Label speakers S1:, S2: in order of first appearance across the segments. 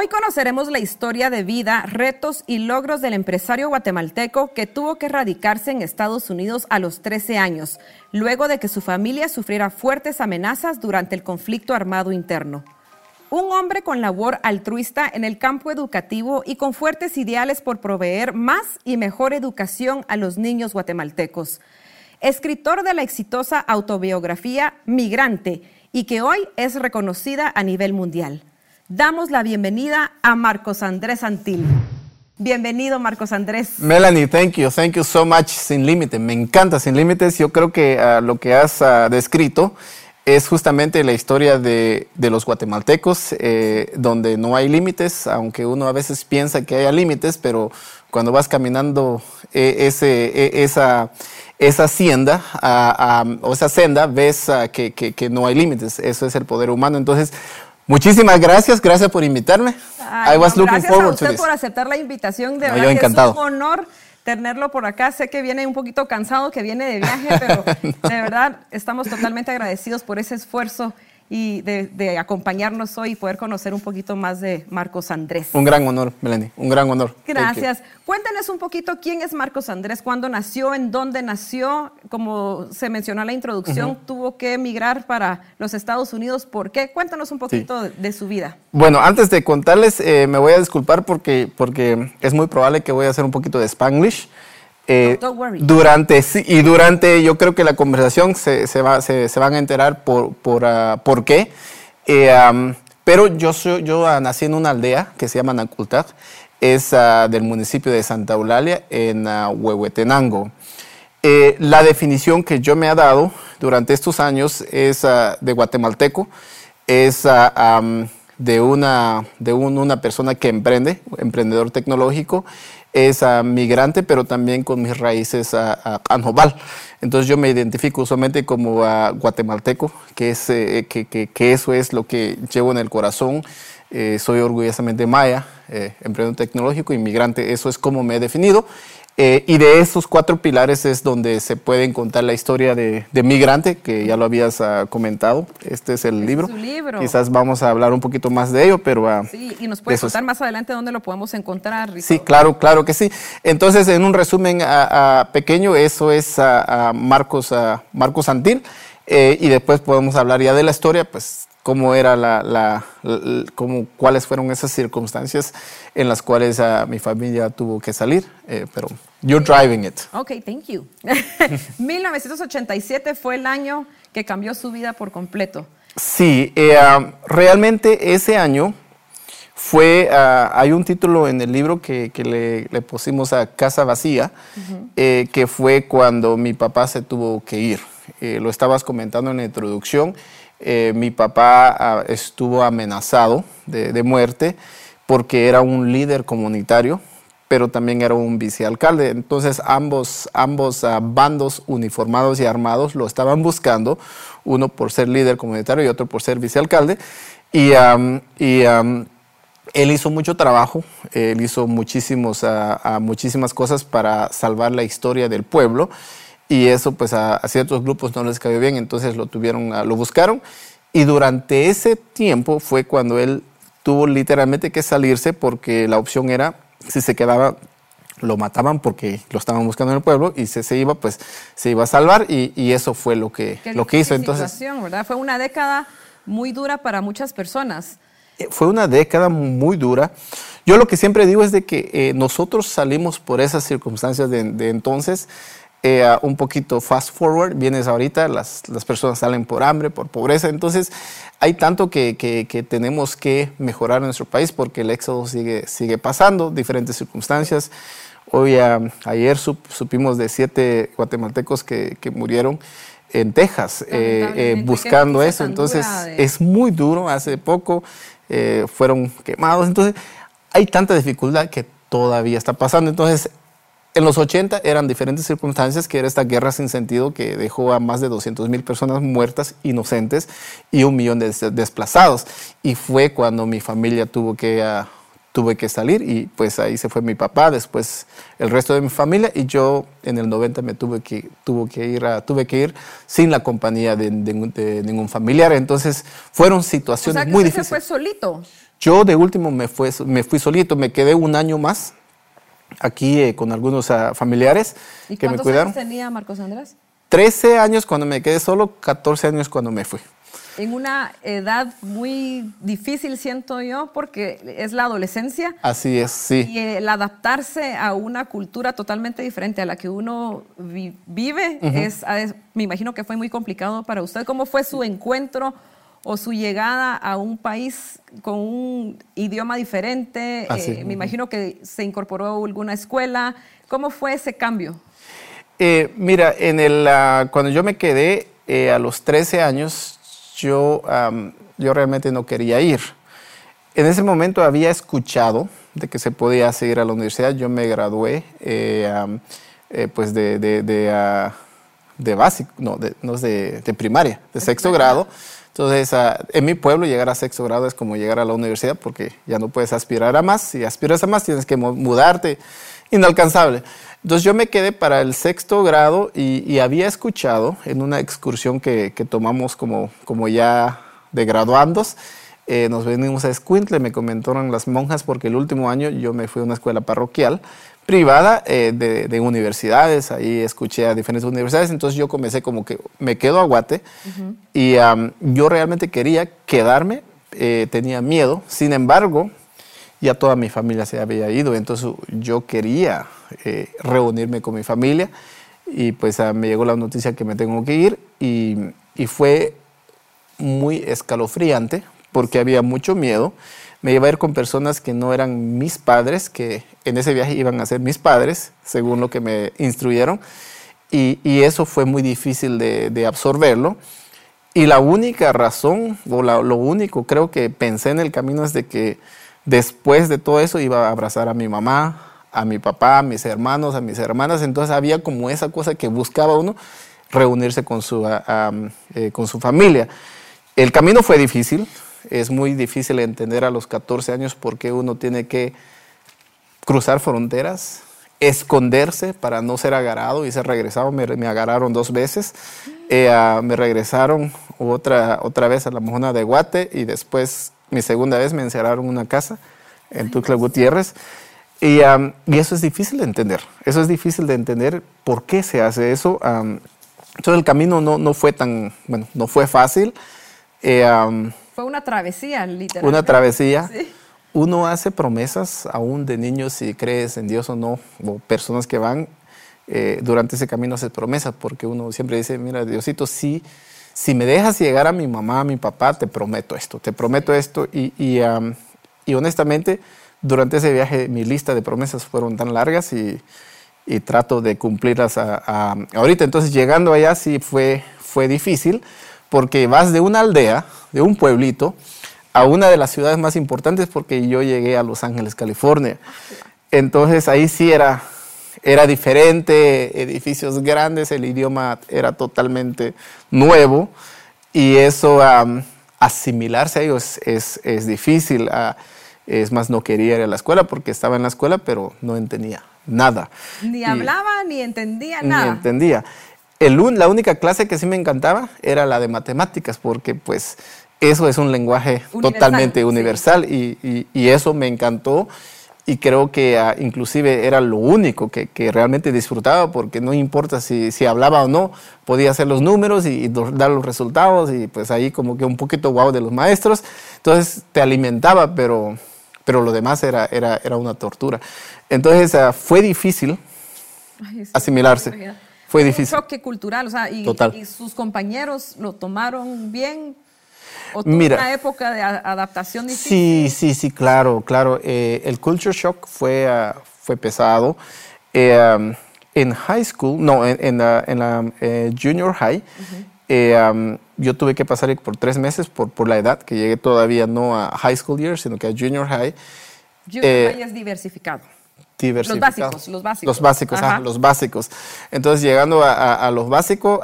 S1: Hoy conoceremos la historia de vida, retos y logros del empresario guatemalteco que tuvo que radicarse en Estados Unidos a los 13 años, luego de que su familia sufriera fuertes amenazas durante el conflicto armado interno. Un hombre con labor altruista en el campo educativo y con fuertes ideales por proveer más y mejor educación a los niños guatemaltecos. Escritor de la exitosa autobiografía Migrante y que hoy es reconocida a nivel mundial damos la bienvenida a Marcos Andrés Antil. Bienvenido, Marcos Andrés.
S2: Melanie, thank you. Thank you so much, Sin Límites. Me encanta Sin Límites. Yo creo que ah, lo que has ah, descrito es justamente la historia de, los guatemaltecos, eh, donde no hay límites, aunque uno a veces piensa que haya límites, pero cuando vas caminando eh, ese, e, esa, esa hacienda ah, o esa senda, ves que, que no hay límites. Eso es el poder humano. Entonces, Muchísimas gracias, gracias por invitarme.
S1: I was looking gracias forward a usted por aceptar la invitación, de verdad que
S2: encantado.
S1: es un honor tenerlo por acá. Sé que viene un poquito cansado, que viene de viaje, pero de verdad estamos totalmente agradecidos por ese esfuerzo y de, acompañarnos hoy y poder conocer un poquito más de Marcos Andrés.
S2: Un gran honor, Melanie, un gran honor.
S1: Gracias. Cuéntenos un poquito quién es Marcos Andrés, cuándo nació, en dónde nació. Como se mencionó en la introducción, tuvo que emigrar para los Estados Unidos. ¿Por qué? Cuéntanos un poquito de, su vida.
S2: Bueno, antes de contarles, eh, me voy a disculpar porque, porque es muy probable que voy a hacer un poquito de Spanglish.
S1: Eh, worry.
S2: Durante, y durante, yo creo que la conversación se, se, va, se, se van a enterar por, por, ah, por qué. Eh, pero yo, soy, yo ah, nací en una aldea que se llama Nacultag, es ah, del municipio de Santa Eulalia, en Huehuetenango. Eh, la definición que yo me he dado durante estos años es de guatemalteco, es de, una, de una persona que emprende, emprendedor tecnológico, es migrante, pero también con mis raíces a, anjobal. Entonces yo me identifico usualmente como guatemalteco, que, es, eh, que, que, eso es lo que llevo en el corazón. Eh, soy orgullosamente maya, eh, emprendedor tecnológico, inmigrante, eso es como me he definido. Eh, y de esos cuatro pilares es donde se puede contar la historia de, Migrante, que ya lo habías ah, comentado. Este es el libro.
S1: libro.
S2: Quizás vamos a hablar un poquito más de ello, pero...
S1: Uh, sí, y nos puedes contar más adelante dónde lo podemos encontrar.
S2: Sí, claro, claro que sí. Entonces, en un resumen uh, pequeño, eso es Marcos, Marcos Santil. Eh, y después podemos hablar ya de la historia, pues cómo era la, la, cómo, cuáles fueron esas circunstancias en las cuales mi familia tuvo que salir, eh, pero you're driving it.
S1: Ok, thank you. 1987 fue el año que cambió su vida por completo.
S2: Sí, eh, realmente ese año fue, ah, hay un título en el libro que, que le, le, pusimos a Casa Vacía, eh, que fue cuando mi papá se tuvo que ir. lo estabas comentando en la introducción. Eh, mi papá ah, estuvo amenazado de, muerte porque era un líder comunitario, pero también era un vicealcalde. Entonces ambos, ambos ah, bandos uniformados y armados lo estaban buscando, uno por ser líder comunitario y otro por ser vicealcalde. Y, y él hizo mucho trabajo, él hizo muchísimos, ah, muchísimas cosas para salvar la historia del pueblo y eso pues a, ciertos grupos no les cayó bien, entonces lo tuvieron, lo buscaron y durante ese tiempo fue cuando él tuvo literalmente que salirse porque la opción era si se quedaba lo mataban porque lo estaban buscando en el pueblo y si se iba pues se iba a salvar y, y eso fue lo que lo que hizo. entonces
S1: ¿verdad? fue una década muy dura para muchas personas.
S2: Eh, fue una década muy dura. Yo lo que siempre digo es de que eh, nosotros salimos por esas circunstancias de, de entonces eh, un poquito fast forward, vienes ahorita, las, las, personas salen por hambre, por pobreza, entonces hay tanto que, que, tenemos que mejorar en nuestro país porque el éxodo sigue, sigue pasando, diferentes circunstancias. Hoy, ayer supimos de siete guatemaltecos que, que murieron en Texas eh, eh, buscando eso, entonces es muy duro, hace poco fueron quemados, entonces hay tanta dificultad que todavía está pasando, entonces en los 80 eran diferentes circunstancias, que era esta guerra sin sentido que dejó a más de 200 mil personas muertas, inocentes, y un millón de desplazados. Y fue cuando mi familia tuvo que, ah, tuve que salir y pues ahí se fue mi papá, después el resto de mi familia y yo en el 90 me tuve que, tuvo que ir a, tuve que ir sin la compañía de, ningún familiar. Entonces fueron situaciones
S1: o sea,
S2: muy
S1: usted
S2: difíciles.
S1: se fue solito?
S2: Yo de último me, fue, me fui solito, me quedé un año más aquí eh, con algunos ah, familiares
S1: ¿Y
S2: que me
S1: cuántos
S2: cuidaron.
S1: años tenía Marcos Andrés?
S2: 13 años cuando me quedé solo, 14 años cuando me fui.
S1: En una edad muy difícil, siento yo, porque es la adolescencia.
S2: Así es, sí.
S1: Y el adaptarse a una cultura totalmente diferente a la que uno vi- vive, es- me imagino que fue muy complicado para usted. ¿Cómo fue su encuentro o su llegada a un país con un idioma diferente?
S2: Así,
S1: Eh, me imagino que se incorporó a alguna escuela. ¿Cómo fue ese cambio?
S2: Eh, mira, en el, ah, cuando yo me quedé eh, a los 13 años, yo, am, yo realmente no quería ir. En ese momento había escuchado de que se podía seguir a la universidad. Yo me gradué eh, pues de, de, de, ah, de básico, no, de, no es de, de primaria, de sexto grado. Entonces, en mi pueblo llegar a sexto grado es como llegar a la universidad porque ya no puedes aspirar a más. Si aspiras a más, tienes que mu- mudarte. Inalcanzable. Entonces yo me quedé para el sexto grado y, y había escuchado en una excursión que, que tomamos como, como ya de graduandos, eh, nos venimos a Escuintle, me comentaron las monjas porque el último año yo me fui a una escuela parroquial privada eh, de, de universidades, ahí escuché a diferentes universidades, entonces yo comencé como que me quedo a Guate y am, yo realmente quería quedarme, eh, tenía miedo, sin embargo, ya toda mi familia se había ido, entonces yo quería eh, reunirme con mi familia y pues ah, me llegó la noticia que me tengo que ir y, y fue muy escalofriante porque había mucho miedo. Me iba a ir con personas que no eran mis padres, que en ese viaje iban a ser mis padres, según lo que me instruyeron. Y, y eso fue muy difícil de, de absorberlo. Y la única razón, o la- lo único creo que pensé en el camino es de que después de todo eso iba a abrazar a mi mamá, a mi papá, a mis hermanos, a mis hermanas. Entonces había como esa cosa que buscaba uno, reunirse con su, ah, ah, eh, con su familia. El camino fue difícil, es muy difícil entender a los 14 años por qué uno tiene que cruzar fronteras, esconderse para no ser agarrado y ser regresado. Me, me agarraron dos veces. Eh, ah, me regresaron otra, otra vez a la mojona de Guate y después, mi segunda vez, me encerraron en una casa en Tuxtla Gutiérrez. Y, am, y eso es difícil de entender. Eso es difícil de entender por qué se hace eso. Am, entonces el camino no, no fue tan, bueno, no fue fácil. Eh, am,
S1: Fue una travesía, literalmente.
S2: una travesía.
S1: Sí.
S2: Uno hace promesas aún de niños si crees en Dios o no, o personas que van eh, durante ese camino haces promesas, porque uno siempre dice, mira, Diosito, si, si me dejas llegar a mi mamá, a mi papá, te prometo esto, te prometo esto. Y, y, am, y honestamente, durante ese viaje mi lista de promesas fueron tan largas y, y trato de cumplirlas a- a- ahorita. Entonces, llegando allá sí fue, fue difícil, porque vas de una aldea, de un pueblito, a una de las ciudades más importantes, porque yo llegué a Los Ángeles, California. Entonces, ahí sí era, era diferente, edificios grandes, el idioma era totalmente nuevo, y eso, asimilarse a ellos es, es difícil. ah, es más, no quería ir a la escuela porque estaba en la escuela, pero no entendía nada.
S1: Ni
S2: Y-
S1: hablaba, ni entendía
S2: ni
S1: nada.
S2: entendía. El un- la única clase que sí me encantaba era la de matemáticas, porque pues eso es un lenguaje
S1: Universal,
S2: totalmente
S1: sí.
S2: universal y, y- y eso me encantó y creo que ah, inclusive era lo único que, que realmente disfrutaba porque no importa si, si hablaba o no, podía hacer los números y, y dar los resultados y pues ahí como que un poquito guau de los maestros. Entonces te alimentaba, pero, pero lo demás era, era, era una tortura. Entonces ah, fue difícil
S1: Ay, sí,
S2: asimilarse. Fue
S1: Un
S2: difícil.
S1: choque cultural, o sea, y,
S2: Total.
S1: y sus compañeros lo tomaron bien. ¿O tuvo
S2: Mira.
S1: una época de adaptación difícil?
S2: Sí, sí, sí, claro, claro. Eh, el culture shock fue, ah, fue pesado. Eh, um, en high school, no, en, en la, en la, eh, junior high, eh, um, yo tuve que pasar por tres meses por, por la edad, que llegué todavía no a high school year, sino que a junior high.
S1: Junior
S2: eh,
S1: high es diversificado.
S2: Diversificado.
S1: básicos, los básicos.
S2: Los básicos,
S1: Ajá.
S2: ah, los básicos. Entonces, llegando a, a- a los básicos,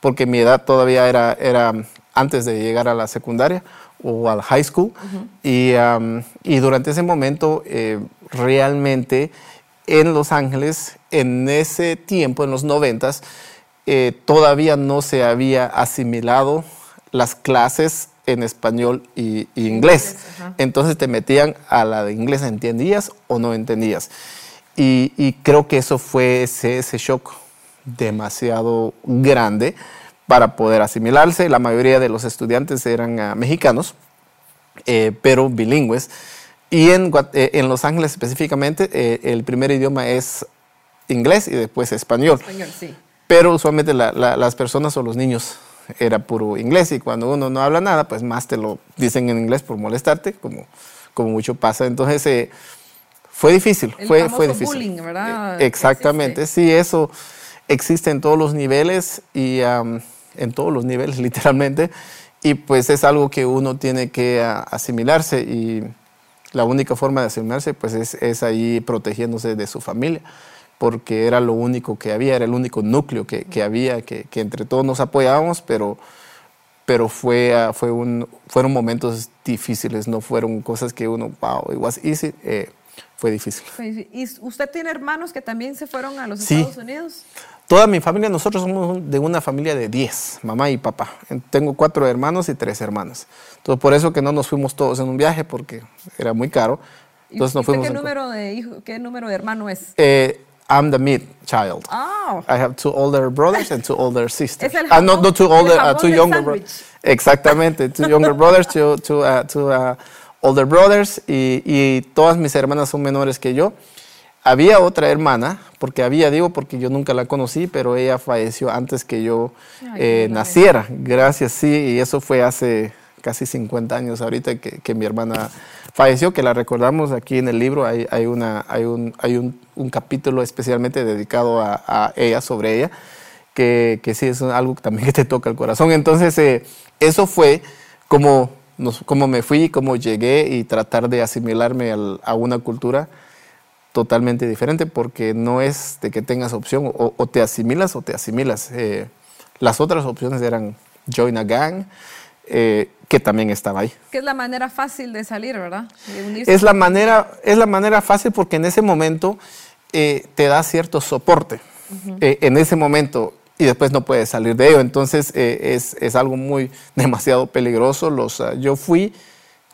S2: porque mi edad todavía era, era antes de llegar a la secundaria, o al high school. y, y, durante ese momento, eh, realmente en Los Ángeles, en ese tiempo, en los noventas, eh, todavía no se había asimilado las clases en español y, inglés. Entonces te metían a la de inglés, ¿entendías o no entendías? Y, creo que eso fue ese, ese shock demasiado grande para poder asimilarse. La mayoría de los estudiantes eran ah, mexicanos, eh, pero bilingües. Y en, eh, en, Los Ángeles específicamente, eh, el primer idioma es inglés y después español. español sí. Pero usualmente las personas o los niños era puro inglés y cuando uno no habla nada, pues más te lo dicen en inglés por molestarte, como, como mucho pasa. Entonces fue difícil, fue, fue difícil.
S1: Bullying, ¿verdad?
S2: Exactamente, sí, eso existe en todos los niveles y en todos los niveles literalmente y pues es algo que uno tiene que asimilarse y la única forma de asimilarse pues es, es, ahí protegiéndose de su familia porque era lo único que había, era el único núcleo que, que había, que, que, entre todos nos apoyábamos, pero, pero fue, fue un, fueron momentos difíciles, no fueron cosas que uno, wow, it was easy, eh, fue difícil.
S1: ¿Y usted tiene hermanos que también se fueron a los Estados Unidos?
S2: Toda mi familia, nosotros somos de una familia de 10, mamá y papá. Tengo cuatro hermanos y tres hermanas. Entonces, por eso que no nos fuimos todos en un viaje, porque era muy caro. Entonces,
S1: nos fuimos qué, número de hijo, qué número de hermano es?
S2: Eh, I'm the mid child.
S1: Oh.
S2: I have two older brothers and two older sisters. Es el ah, no, no two older, uh, two younger brothers. Exactamente, two younger brothers, two, two, uh, two uh, older brothers, y, y todas mis hermanas son menores que yo. Había otra hermana, porque había, digo, porque yo nunca la conocí, pero ella falleció antes que yo eh, naciera. Gracias, sí, y eso fue hace casi 50 años ahorita que, que, mi hermana falleció, que la recordamos aquí en el libro. Hay, hay, una, hay, un, hay un, un, capítulo especialmente dedicado a, a ella, sobre ella, que, que, sí es algo también que te toca el corazón. Entonces, eh, eso fue como, como me fui, como llegué y tratar de asimilarme al, a una cultura totalmente diferente porque no es de que tengas opción o, te asimilas o te asimilas. Eh, las otras opciones eran join a gang, eh, que también estaba ahí.
S1: Que es la manera fácil de salir, ¿verdad?
S2: es, la manera, es la manera fácil porque en ese momento eh, te da cierto soporte. en ese momento y después no puedes salir de ello. Entonces es, es, algo muy demasiado peligroso. Los, ah, yo fui,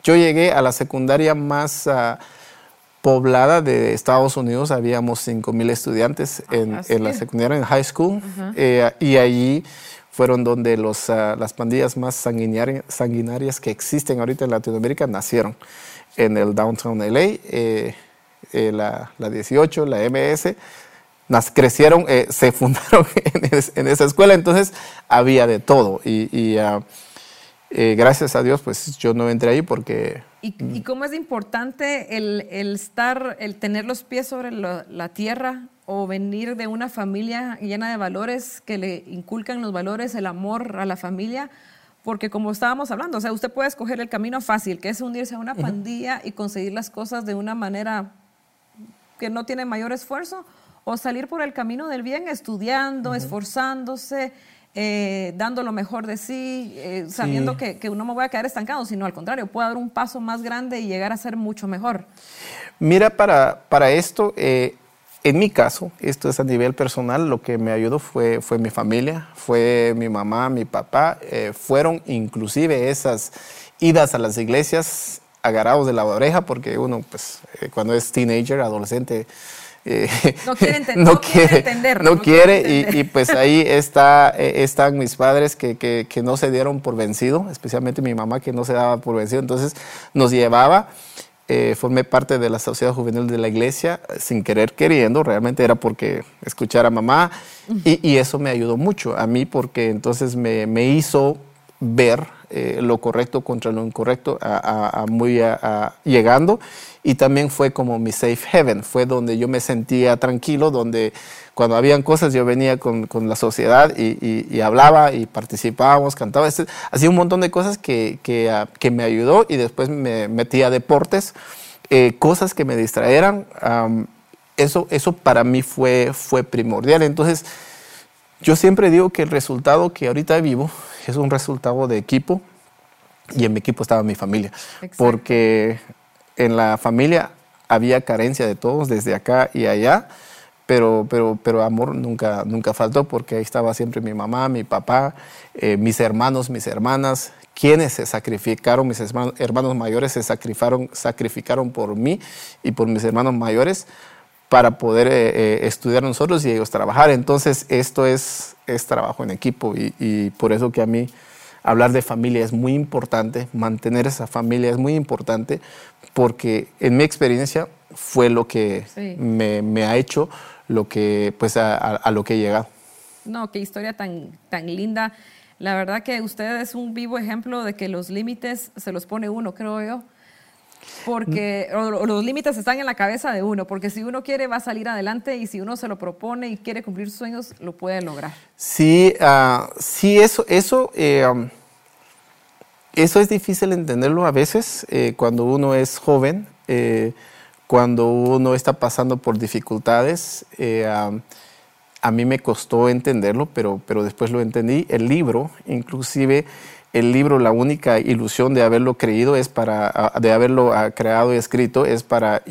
S2: yo llegué a la secundaria más... Uh, poblada de Estados Unidos, habíamos 5.000 estudiantes ah, en, en, la secundaria, en high school, eh, y allí fueron donde los, ah, las pandillas más sanguinarias, que existen ahorita en Latinoamérica nacieron, en el downtown LA, eh, eh, la, la, 18, la MS, nas, crecieron, se fundaron en, esa escuela, entonces había de todo, y, y ah, gracias a Dios, pues yo no entré ahí porque
S1: ¿Y, cómo es importante el, estar, el tener los pies sobre la tierra o venir de una familia llena de valores que le inculcan los valores, el amor a la familia? Porque como estábamos hablando, o sea, usted puede escoger el camino fácil, que es unirse a una pandilla y conseguir las cosas de una manera que no tiene mayor esfuerzo, o salir por el camino del bien estudiando, esforzándose, eh, dando lo mejor de sí, eh, sabiendo Que, que, no me voy a quedar estancado, sino al contrario, puedo dar un paso más grande y llegar a ser mucho mejor.
S2: Mira, para, para esto, eh, en mi caso, esto es a nivel personal, lo que me ayudó fue, fue mi familia, fue mi mamá, mi papá, fueron inclusive esas idas a las iglesias agarrados de la oreja, porque uno, pues, cuando es teenager, adolescente,
S1: eh, no quiere, no, quiere, entender.
S2: No, quiere, y, pues ahí está, eh, están mis padres que, que, que, no se dieron por vencido, especialmente mi mamá que no se daba por vencido, entonces nos llevaba. Eh, formé parte de la sociedad juvenil de la iglesia sin querer queriendo, realmente era porque escuchar a mamá y, y eso me ayudó mucho a mí porque entonces me, me hizo ver lo correcto contra lo incorrecto a, a, muy llegando y también fue como mi safe haven, fue donde yo me sentía tranquilo, donde cuando habían cosas yo venía con, con la sociedad y, y, hablaba y participábamos, cantaba, este, hacía un montón de cosas que, que, ah, que, me ayudó y después me metía a deportes, eh, cosas que me distraeran, eso, eso para mí fue, fue primordial. Entonces, yo siempre digo que el resultado que ahorita vivo es un resultado de equipo, y en mi equipo estaba mi familia. Porque en la familia había carencia de todos, desde acá y allá, pero, pero, pero amor nunca, nunca faltó porque ahí estaba siempre mi mamá, mi papá, eh, mis hermanos, mis hermanas, quienes se sacrificaron, mis hermanos, mayores se sacrificaron, sacrificaron por mí y por mis hermanos mayores para poder eh, eh, estudiar nosotros y ellos trabajar. Entonces, esto es, es trabajo en equipo y, y por eso que a mí hablar de familia es muy importante, mantener esa familia es muy importante, porque en mi experiencia fue lo que me, ha hecho lo que, pues a, lo que he llegado.
S1: No, qué historia tan, tan linda. La verdad que usted es un vivo ejemplo de que los límites se los pone uno, creo yo. Porque los límites están en la cabeza de uno, porque si uno quiere va a salir adelante y si uno se lo propone y quiere cumplir sus sueños, lo puede lograr.
S2: Sí, uh, sí, eso, eso eh, um, eso es difícil entenderlo a veces eh, cuando uno es joven, eh, cuando uno está pasando por dificultades. Eh, a, mí me costó entenderlo, pero, pero después lo entendí. El libro, inclusive el libro, la única ilusión de haberlo creído es para, de haberlo ah, creado y escrito, es para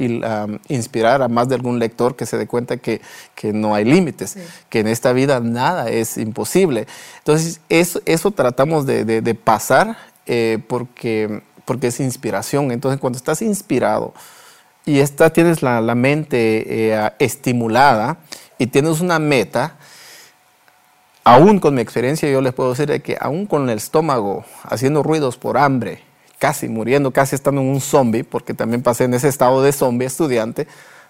S2: inspirar a más de algún lector que se dé cuenta que, que no hay límites, que en esta vida nada es imposible. Entonces, eso, eso tratamos de, de, de pasar eh, porque, porque es inspiración. Entonces, cuando estás inspirado y está, tienes la, mente eh, estimulada y tienes una meta, aún con mi experiencia, yo les puedo decir que aún con el estómago haciendo ruidos por hambre, casi muriendo, casi estando en un zombie, porque también pasé en ese estado de zombie estudiante,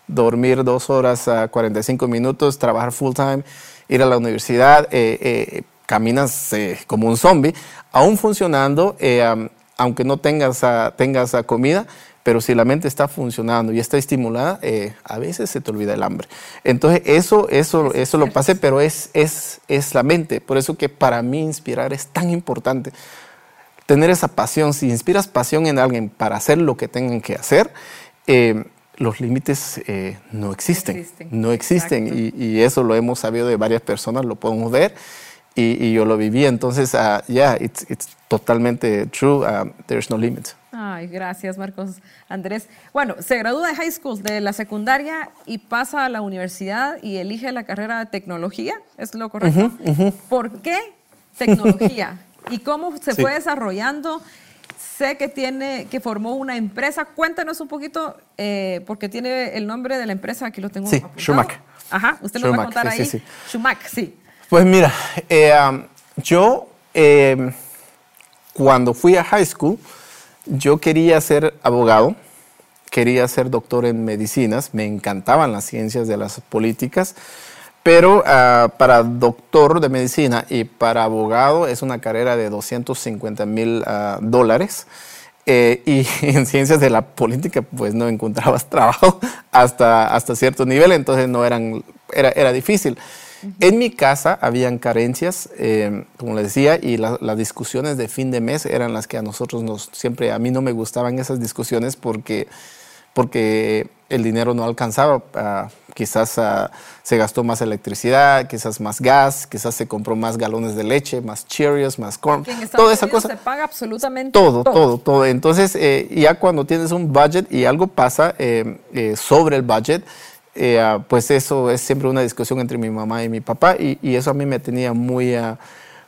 S2: dormir dos horas a 45 minutos, trabajar full time, ir a la universidad, eh, caminas como un zombie, aún funcionando, eh, aunque no tengas, tengas comida, pero si la mente está funcionando y está estimulada, eh, a veces se te olvida el hambre. Entonces, eso, eso, eso lo pasé, pero es, es, es la mente. Por eso que para mí inspirar es tan importante. Tener esa pasión, si inspiras pasión en alguien para hacer lo que tengan que hacer, eh, los límites no existen. No existen. y, y, eso lo hemos sabido de varias personas, lo podemos ver y, yo lo viví. Entonces, ya, uh, yeah, it's, it's, totalmente true. Um, there's no limit.
S1: Ay, gracias, Marcos Andrés. Bueno, se gradúa de high school, de la secundaria, y pasa a la universidad y elige la carrera de tecnología. ¿Es lo correcto? ¿Por qué tecnología? ¿Y cómo se fue desarrollando? Sé que tiene, que formó una empresa. Cuéntanos un poquito, eh, porque tiene el nombre de la empresa, aquí lo tengo.
S2: Sí, Schumacher.
S1: Ajá, usted nos va a contar ahí. Sí, sí.
S2: Pues mira, eh, yo eh, cuando fui a high school, yo quería ser abogado, quería ser doctor en medicinas, me encantaban las ciencias de las políticas, pero ah, para doctor de medicina y para abogado es una carrera de 250 mil ah, dólares. Eh, y en ciencias de la política pues no encontrabas trabajo hasta, hasta cierto nivel, entonces no eran, era, era difícil. En mi casa habían carencias, eh, como les decía, y las discusiones de fin de mes eran las que a nosotros nos, siempre, a mí no me gustaban esas discusiones porque, porque el dinero no alcanzaba. Ah, quizás ah, se gastó más electricidad, quizás más gas, quizás se compró más galones de leche, más Cheerios, más corn, toda esa cosa.
S1: Se paga absolutamente
S2: todo. Todo, todo, Entonces, eh, ya cuando tienes un budget y algo pasa eh, sobre el budget, eh, ah, pues eso es siempre una discusión entre mi mamá y mi papá y, eso a mí me tenía muy, ah,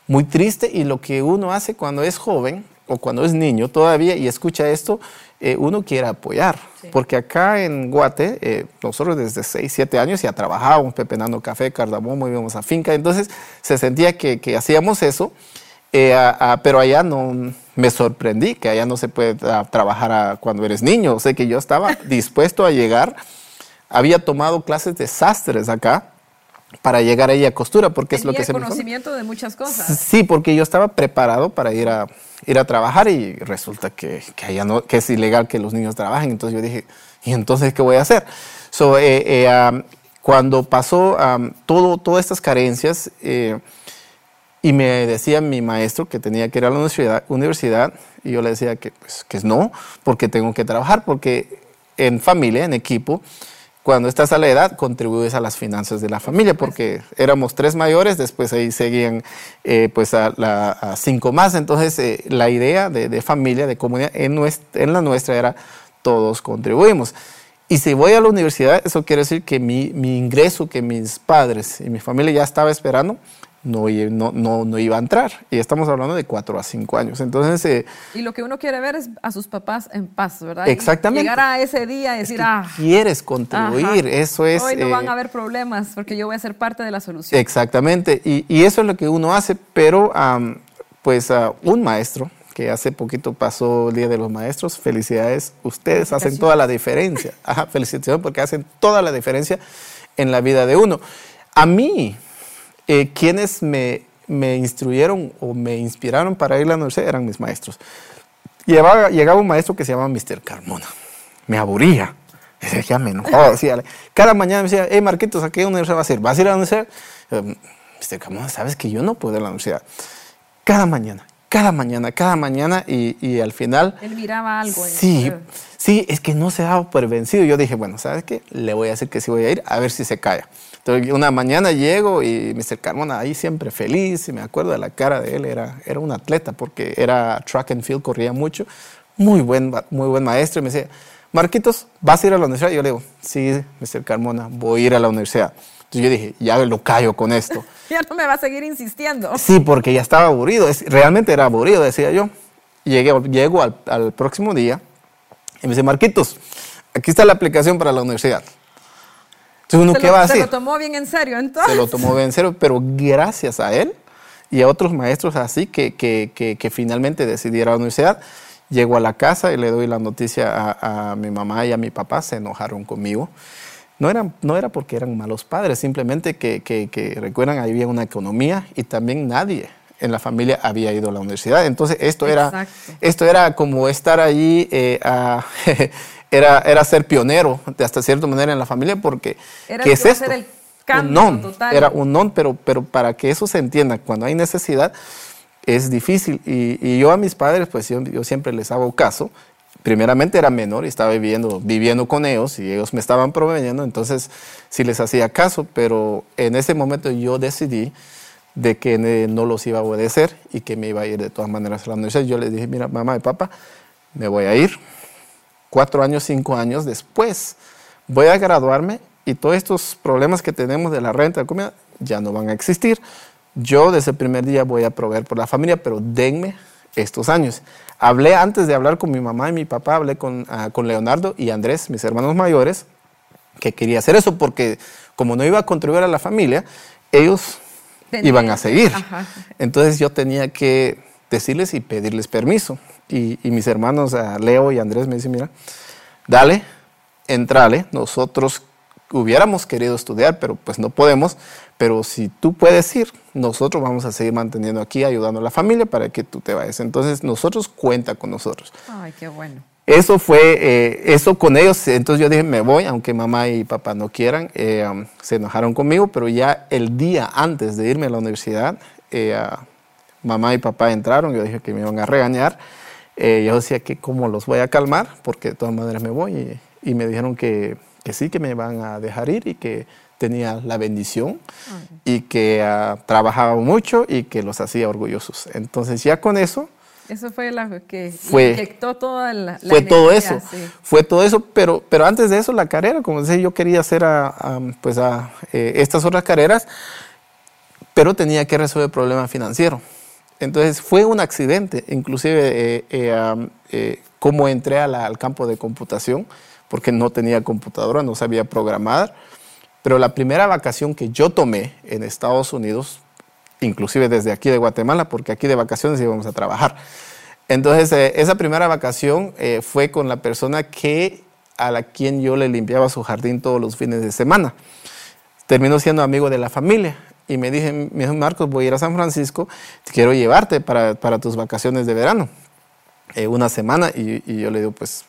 S2: muy triste. Y lo que uno hace cuando es joven o cuando es niño todavía y escucha esto, eh, uno quiere apoyar. Porque acá en Guate, eh, nosotros desde 6, 7 años ya trabajábamos pepenando café, cardamomo, íbamos a finca, entonces se sentía que, que hacíamos eso, ah, pero allá no me sorprendí que allá no se puede trabajar cuando eres niño, o sea que yo estaba dispuesto a llegar había tomado clases de sastres acá para llegar ahí a costura, porque es lo que se
S1: conocimiento de muchas cosas.
S2: Sí, porque yo estaba preparado para ir a, ir a trabajar y resulta que, que, no, que es ilegal que los niños trabajen. Entonces yo dije, ¿y entonces qué voy a hacer? So, eh, eh, cuando pasó todo, todas estas carencias, eh, y me decía mi maestro que tenía que ir a la universidad, universidad y yo le decía que, pues, que no, porque tengo que trabajar, porque en familia, en equipo, cuando estás a la edad, contribuyes a las finanzas de la familia, porque éramos tres mayores, después ahí seguían eh, pues a, cinco más. Entonces, eh, la idea de, familia, de comunidad, en, en la nuestra era todos contribuimos. Y si voy a la universidad, eso quiere decir que mi, mi ingreso que mis padres y mi familia ya estaba esperando, no, no, no, iba a entrar. Y estamos hablando de cuatro a cinco años. Entonces, eh,
S1: y lo que uno quiere ver es a sus papás en paz, ¿verdad?
S2: Exactamente.
S1: llegar a ese día y decir, ah.
S2: Quieres contribuir, eso es.
S1: Hoy no van a eh, haber problemas porque yo voy a ser parte de la solución.
S2: Exactamente. Y, y eso es lo que uno hace, pero pues un maestro que hace poquito pasó el Día de los Maestros, felicidades, ustedes hacen toda la diferencia. Ajá, felicitaciones porque hacen toda la diferencia en la vida de uno. A mí, eh, quienes me, me, instruyeron o me inspiraron para ir a la universidad eran mis maestros. Llegaba, llegaba un maestro que se llamaba Mr. Carmona. Me aburría. Decía, me enojaba. cada mañana me decía, hey Marquitos, ¿a qué universidad vas a ir? ¿Vas a ir a la universidad? Mr. Carmona, sabes que yo no puedo ir a la universidad. Cada mañana, cada mañana, cada mañana y, y, al final...
S1: Él miraba algo.
S2: sí, sí, es que no se daba por vencido. Yo dije, bueno, ¿sabes qué? Le voy a decir que sí voy a ir, a ver si se calla. Entonces, una mañana llego y Mr. Carmona ahí siempre feliz, y me acuerdo de la cara de él, era, era un atleta porque era track and field, corría mucho, muy buen, muy buen maestro, y me decía, Marquitos, ¿vas a ir a la universidad? Y yo le digo, sí, Mr. Carmona, voy a ir a la universidad. Entonces yo dije, ya lo callo con esto.
S1: ya no me va a seguir insistiendo.
S2: Sí, porque ya estaba aburrido, realmente era aburrido, decía yo. Llegué, llego al, al próximo día y me dice, Marquitos, aquí está la aplicación para la universidad.
S1: Entonces, ¿qué va a hacer? Se lo tomó bien en serio, entonces.
S2: Se lo tomó bien en serio, pero gracias a él y a otros maestros así que, que, que, finalmente decidieron a la universidad, llego a la casa y le doy la noticia a, a, mi mamá y a mi papá, se enojaron conmigo. No era, no era porque eran malos padres, simplemente que, que, recuerdan, había una economía y también nadie en la familia había ido a la universidad. Entonces, esto, era, esto era como estar allí eh, a, era, era ser pionero de hasta cierta manera en la familia porque
S1: era ¿qué es esto? El
S2: un non, era un non, pero, pero para que eso se entienda cuando hay necesidad es difícil y, y yo a mis padres pues yo, yo, siempre les hago caso. Primeramente era menor y estaba viviendo, viviendo con ellos y ellos me estaban proveyendo, entonces sí les hacía caso, pero en ese momento yo decidí de que no los iba a obedecer y que me iba a ir de todas maneras a la universidad. Yo les dije, mira, mamá y papá, me voy a ir, cuatro años, cinco años después, voy a graduarme y todos estos problemas que tenemos de la renta, de comida, ya no van a existir. Yo desde el primer día voy a proveer por la familia, pero denme estos años. Hablé antes de hablar con mi mamá y mi papá, hablé con, ah, con Leonardo y Andrés, mis hermanos mayores, que quería hacer eso porque como no iba a contribuir a la familia, ellos iban a seguir. Entonces yo tenía que decirles y pedirles permiso. Y, mis hermanos Leo y Andrés me dicen, mira, dale, entrale, nosotros hubiéramos querido estudiar, pero pues no podemos, pero si tú puedes ir, nosotros vamos a seguir manteniendo aquí, ayudando a la familia para que tú te vayas. Entonces, nosotros cuenta con nosotros.
S1: Ay, qué bueno.
S2: Eso fue, eh, eso con ellos, entonces yo dije, me voy, aunque mamá y papá no quieran, eh, um, se enojaron conmigo, pero ya el día antes de irme a la universidad, eh, mamá y papá entraron, yo dije que me iban a regañar, eh, yo decía que cómo los voy a calmar, porque de todas maneras me voy. Y, me dijeron que, que, sí, que me van a dejar ir y que tenía la bendición y que uh, trabajaba mucho y que los hacía orgullosos. Entonces ya con eso...
S1: Eso fue lo que fue, inyectó toda la,
S2: Fue todo eso, fue todo eso, pero, pero antes de eso la carrera, como decía, yo quería hacer a, pues a, eh, estas otras carreras, pero tenía que resolver el problema financiero. Entonces fue un accidente, inclusive eh, eh, eh, cómo entré al campo de computación, porque no tenía computadora, no sabía programar. Pero la primera vacación que yo tomé en Estados Unidos, inclusive desde aquí de Guatemala, porque aquí de vacaciones íbamos a trabajar. Entonces, esa primera vacación fue con la persona que, a la quien yo le limpiaba su jardín todos los fines de semana. Terminó siendo amigo de la familia y me dije, mi hijo Marcos, voy a ir a San Francisco, quiero llevarte para, para tus vacaciones de verano, eh, una semana, y, y, yo le digo, pues,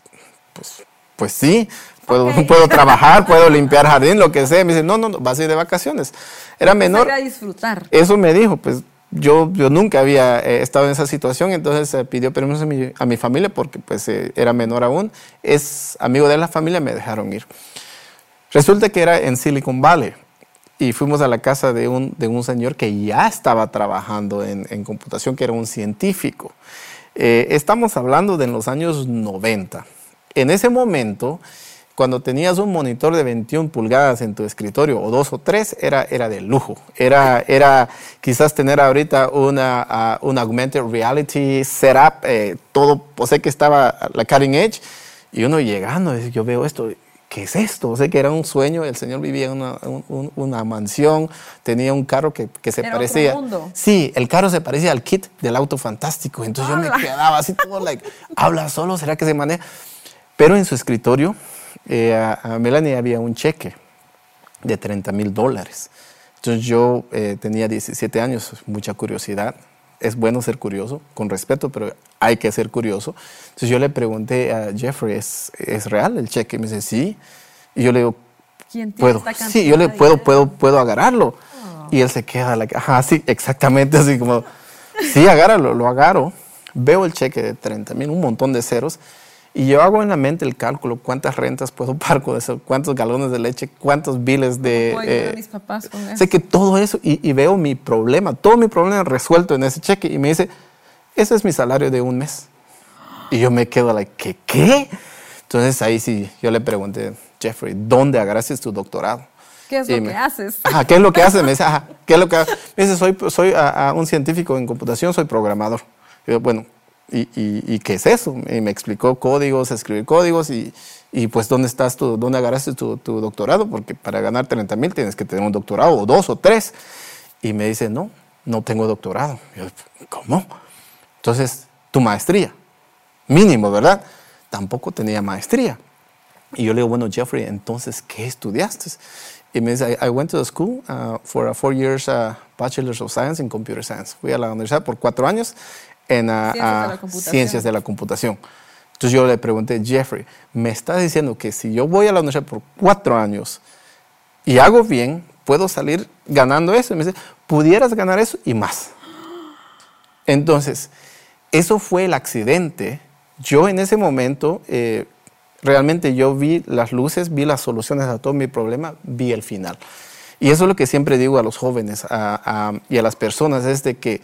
S2: pues, pues sí, puedo, puedo trabajar, puedo limpiar jardín, lo que sea. Me dice, no, no, no, vas a ir de vacaciones. Era menor.
S1: a disfrutar.
S2: Eso me dijo, pues yo, yo nunca había eh, estado en esa situación, entonces eh, pidió permiso a mi, a mi, familia porque pues era menor aún. Es amigo de la familia, me dejaron ir. Resulta que era en Silicon Valley y fuimos a la casa de un, de un señor que ya estaba trabajando en, en computación, que era un científico. Eh, estamos hablando de los años 90. En ese momento, cuando tenías un monitor de 21 pulgadas en tu escritorio, o dos o tres, era, era de lujo. Era, era quizás tener ahorita una, uh, un augmented reality setup, eh, todo, o sea que estaba la cutting edge, y uno llegando, yo veo esto, ¿qué es esto? O sea que era un sueño, el señor vivía en una, una mansión, tenía un carro que, que se parecía...
S1: Otro mundo.
S2: Sí, el carro se parecía al kit del auto fantástico, entonces yo me quedaba así todo, like, habla solo, ¿será que se maneja? Pero en su escritorio, eh, a, Melanie había un cheque de 30 mil dólares. Entonces yo eh, tenía 17 años, mucha curiosidad, es bueno ser curioso, con respeto, pero hay que ser curioso. Entonces yo le pregunté a Jeffrey, ¿es, es real el cheque? Y me dice, sí. Y yo le digo,
S1: ¿Quién tiene
S2: puedo,
S1: esta
S2: sí, yo le puedo, puedo, puedo agarrarlo. Y él se queda, like, ajá, sí, exactamente así como, sí, agárralo, lo agarro. Veo el cheque de 30 mil, un montón de ceros. Y yo hago en la mente el cálculo, cuántas rentas puedo pagar con eso, cuántos galones de leche, cuántos biles de...
S1: ¿Cómo puedo ayudar a
S2: eh,
S1: mis papás con eso?
S2: Sé que todo eso, y, y veo mi problema, todo mi problema resuelto en ese cheque. Y me dice, ese es mi salario de un mes. Y yo me quedo, like, ¿qué? ¿Qué? Entonces ahí sí, yo le pregunté, Jeffrey, ¿dónde agarraste tu doctorado?
S1: ¿Qué es lo
S2: me-
S1: que haces?
S2: Ajá, ¿qué es lo que haces? Me dice, ajá, ¿qué es lo que haces? Me dice, soy, soy ah, ah, un científico en computación, soy programador. Y yo, bueno, ¿y, y, y qué es eso? Y me explicó códigos, escribir códigos y, y pues, ¿dónde estás tú? ¿Dónde agarraste tu, tu doctorado? Porque para ganar 30 mil tienes que tener un doctorado, o dos, o tres. Y me dice, no, no tengo doctorado. Yo, ¿cómo? Entonces, tu maestría, mínimo, ¿verdad? Tampoco tenía maestría. Y yo le digo, bueno, Jeffrey, entonces, ¿qué estudiaste? Y me dice, I, I went to the school uh, for a four years uh, Bachelor's of Science in Computer Science. Fui a la universidad por cuatro años en uh,
S1: Ciencias de la
S2: uh,
S1: computación.
S2: ciencias de la computación. Entonces yo le pregunté, Jeffrey, me estás diciendo que si yo voy a la universidad por cuatro años y hago bien, puedo salir ganando eso. Y me dice, pudieras ganar eso y más. Entonces, eso fue el accidente. Yo en ese momento, eh, realmente yo vi las luces, vi las soluciones a todo mi problema, vi el final. Y eso es lo que siempre digo a los jóvenes a- a- y a las personas, es de que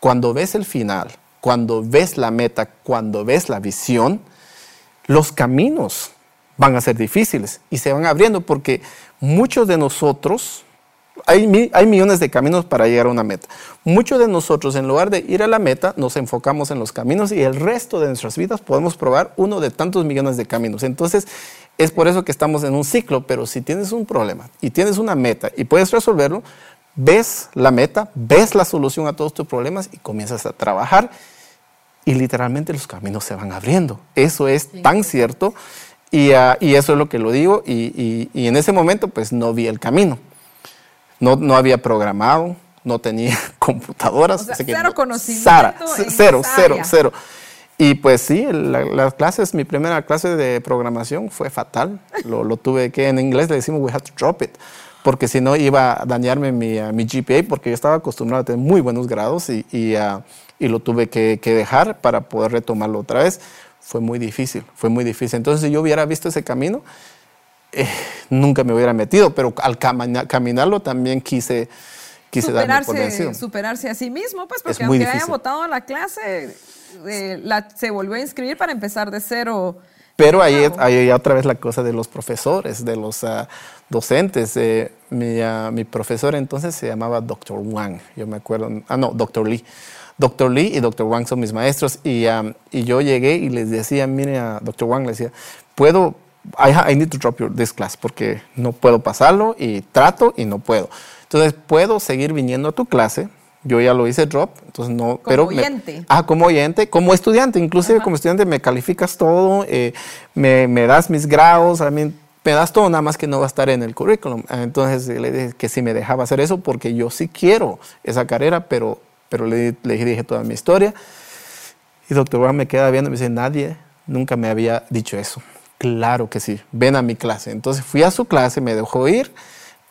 S2: cuando ves el final, cuando ves la meta, cuando ves la visión, los caminos van a ser difíciles y se van abriendo porque muchos de nosotros, hay, hay millones de caminos para llegar a una meta. Muchos de nosotros, en lugar de ir a la meta, nos enfocamos en los caminos y el resto de nuestras vidas podemos probar uno de tantos millones de caminos. Entonces, es por eso que estamos en un ciclo, pero si tienes un problema y tienes una meta y puedes resolverlo, ves la meta, ves la solución a todos tus problemas y comienzas a trabajar y literalmente los caminos se van abriendo. Eso es tan cierto y, ah, y eso es lo que lo digo y, y- y en ese momento pues no vi el camino. No, no había programado, no tenía computadoras.
S1: O sea,
S2: así que
S1: cero conocimiento
S2: Sara,
S1: en
S2: cero,
S1: esa
S2: cero,
S1: área.
S2: cero. Y pues sí, la- las clases, mi primera clase de programación fue fatal. Lo, lo tuve que, en inglés le decimos, we had to drop it. Porque si no iba a dañarme mi, mi GPA, porque yo estaba acostumbrado a tener muy buenos grados y, y, ah, y lo tuve que, que dejar para poder retomarlo otra vez. Fue muy difícil, fue muy difícil. Entonces, si yo hubiera visto ese camino, eh, nunca me hubiera metido, pero al camina- caminarlo también quise, quise darme por
S1: superarse,
S2: vencido.
S1: superarse a sí mismo, pues porque aunque haya votado la clase, eh, la- se volvió a inscribir para empezar de cero.
S2: Pero ahí, ahí hay otra vez la cosa de los profesores, de los ah, docentes. Eh, mi, ah, mi profesor entonces se llamaba Dr. Wang, yo me acuerdo. Ah, no, Dr. Lee. Dr. Lee y Dr. Wang son mis maestros. Y, ah, y yo llegué y les decía, mire a Dr. Wang, le decía, puedo, I, I need to drop your, this class porque no puedo pasarlo y trato y no puedo. Entonces, puedo seguir viniendo a tu clase. Yo ya lo hice drop, entonces no. pero me-
S1: oyente.
S2: Ah, como oyente, como estudiante, inclusive como estudiante me calificas todo, eh, me, me das mis grados, a mí me das todo, nada más que no va a estar en el currículum. Entonces eh, le dije que si me dejaba hacer eso porque yo sí quiero esa carrera, pero, pero le, le dije toda mi historia. Y doctor Brown me queda viendo y me dice, nadie nunca me había dicho eso. Claro que sí, ven a mi clase. Entonces fui a su clase, me dejó ir.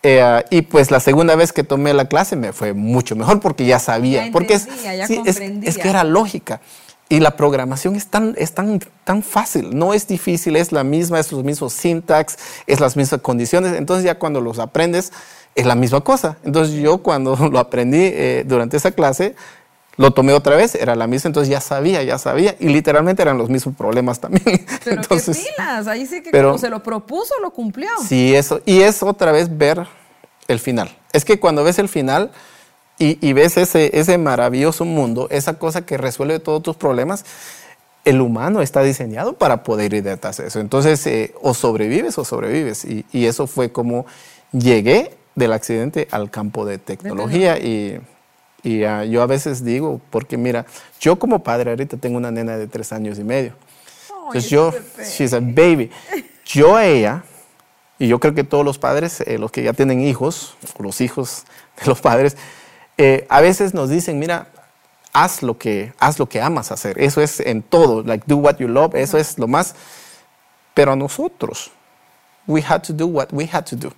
S2: Eh, y pues la segunda vez que tomé la clase me fue mucho mejor porque ya sabía.
S1: Ya
S2: porque es,
S1: ya
S2: sí, es- es que era lógica. Y la programación es tan, es tan, tan fácil, no es difícil, es la misma, es los mismos syntax, es las mismas condiciones. Entonces ya cuando los aprendes es la misma cosa. Entonces yo cuando lo aprendí eh, durante esa clase, lo tomé otra vez, era la misma, entonces ya sabía, ya sabía, y literalmente eran los mismos problemas también.
S1: Pero
S2: entonces,
S1: qué pilas, ahí sí que como se lo propuso, lo cumplió.
S2: Sí, eso, y es otra vez ver el final. Es que cuando ves el final y, ves ese, ese maravilloso mundo, esa cosa que resuelve todos tus problemas, el humano está diseñado para poder ir detrás de eso. Entonces, eh, o sobrevives o sobrevives. Y, y, eso fue como llegué del accidente al campo de tecnología y y ah, yo a veces digo, porque mira, yo como padre ahorita tengo una nena de tres años y medio. Entonces yo, she's a baby. Yo a ella, y yo creo que todos los padres, eh, los que ya tienen hijos, los hijos de los padres, eh, a veces nos dicen, mira, haz lo que, haz lo que amas hacer. Eso es en todo, like do what you love, eso es lo más. Pero a nosotros, we had to do what we had to do.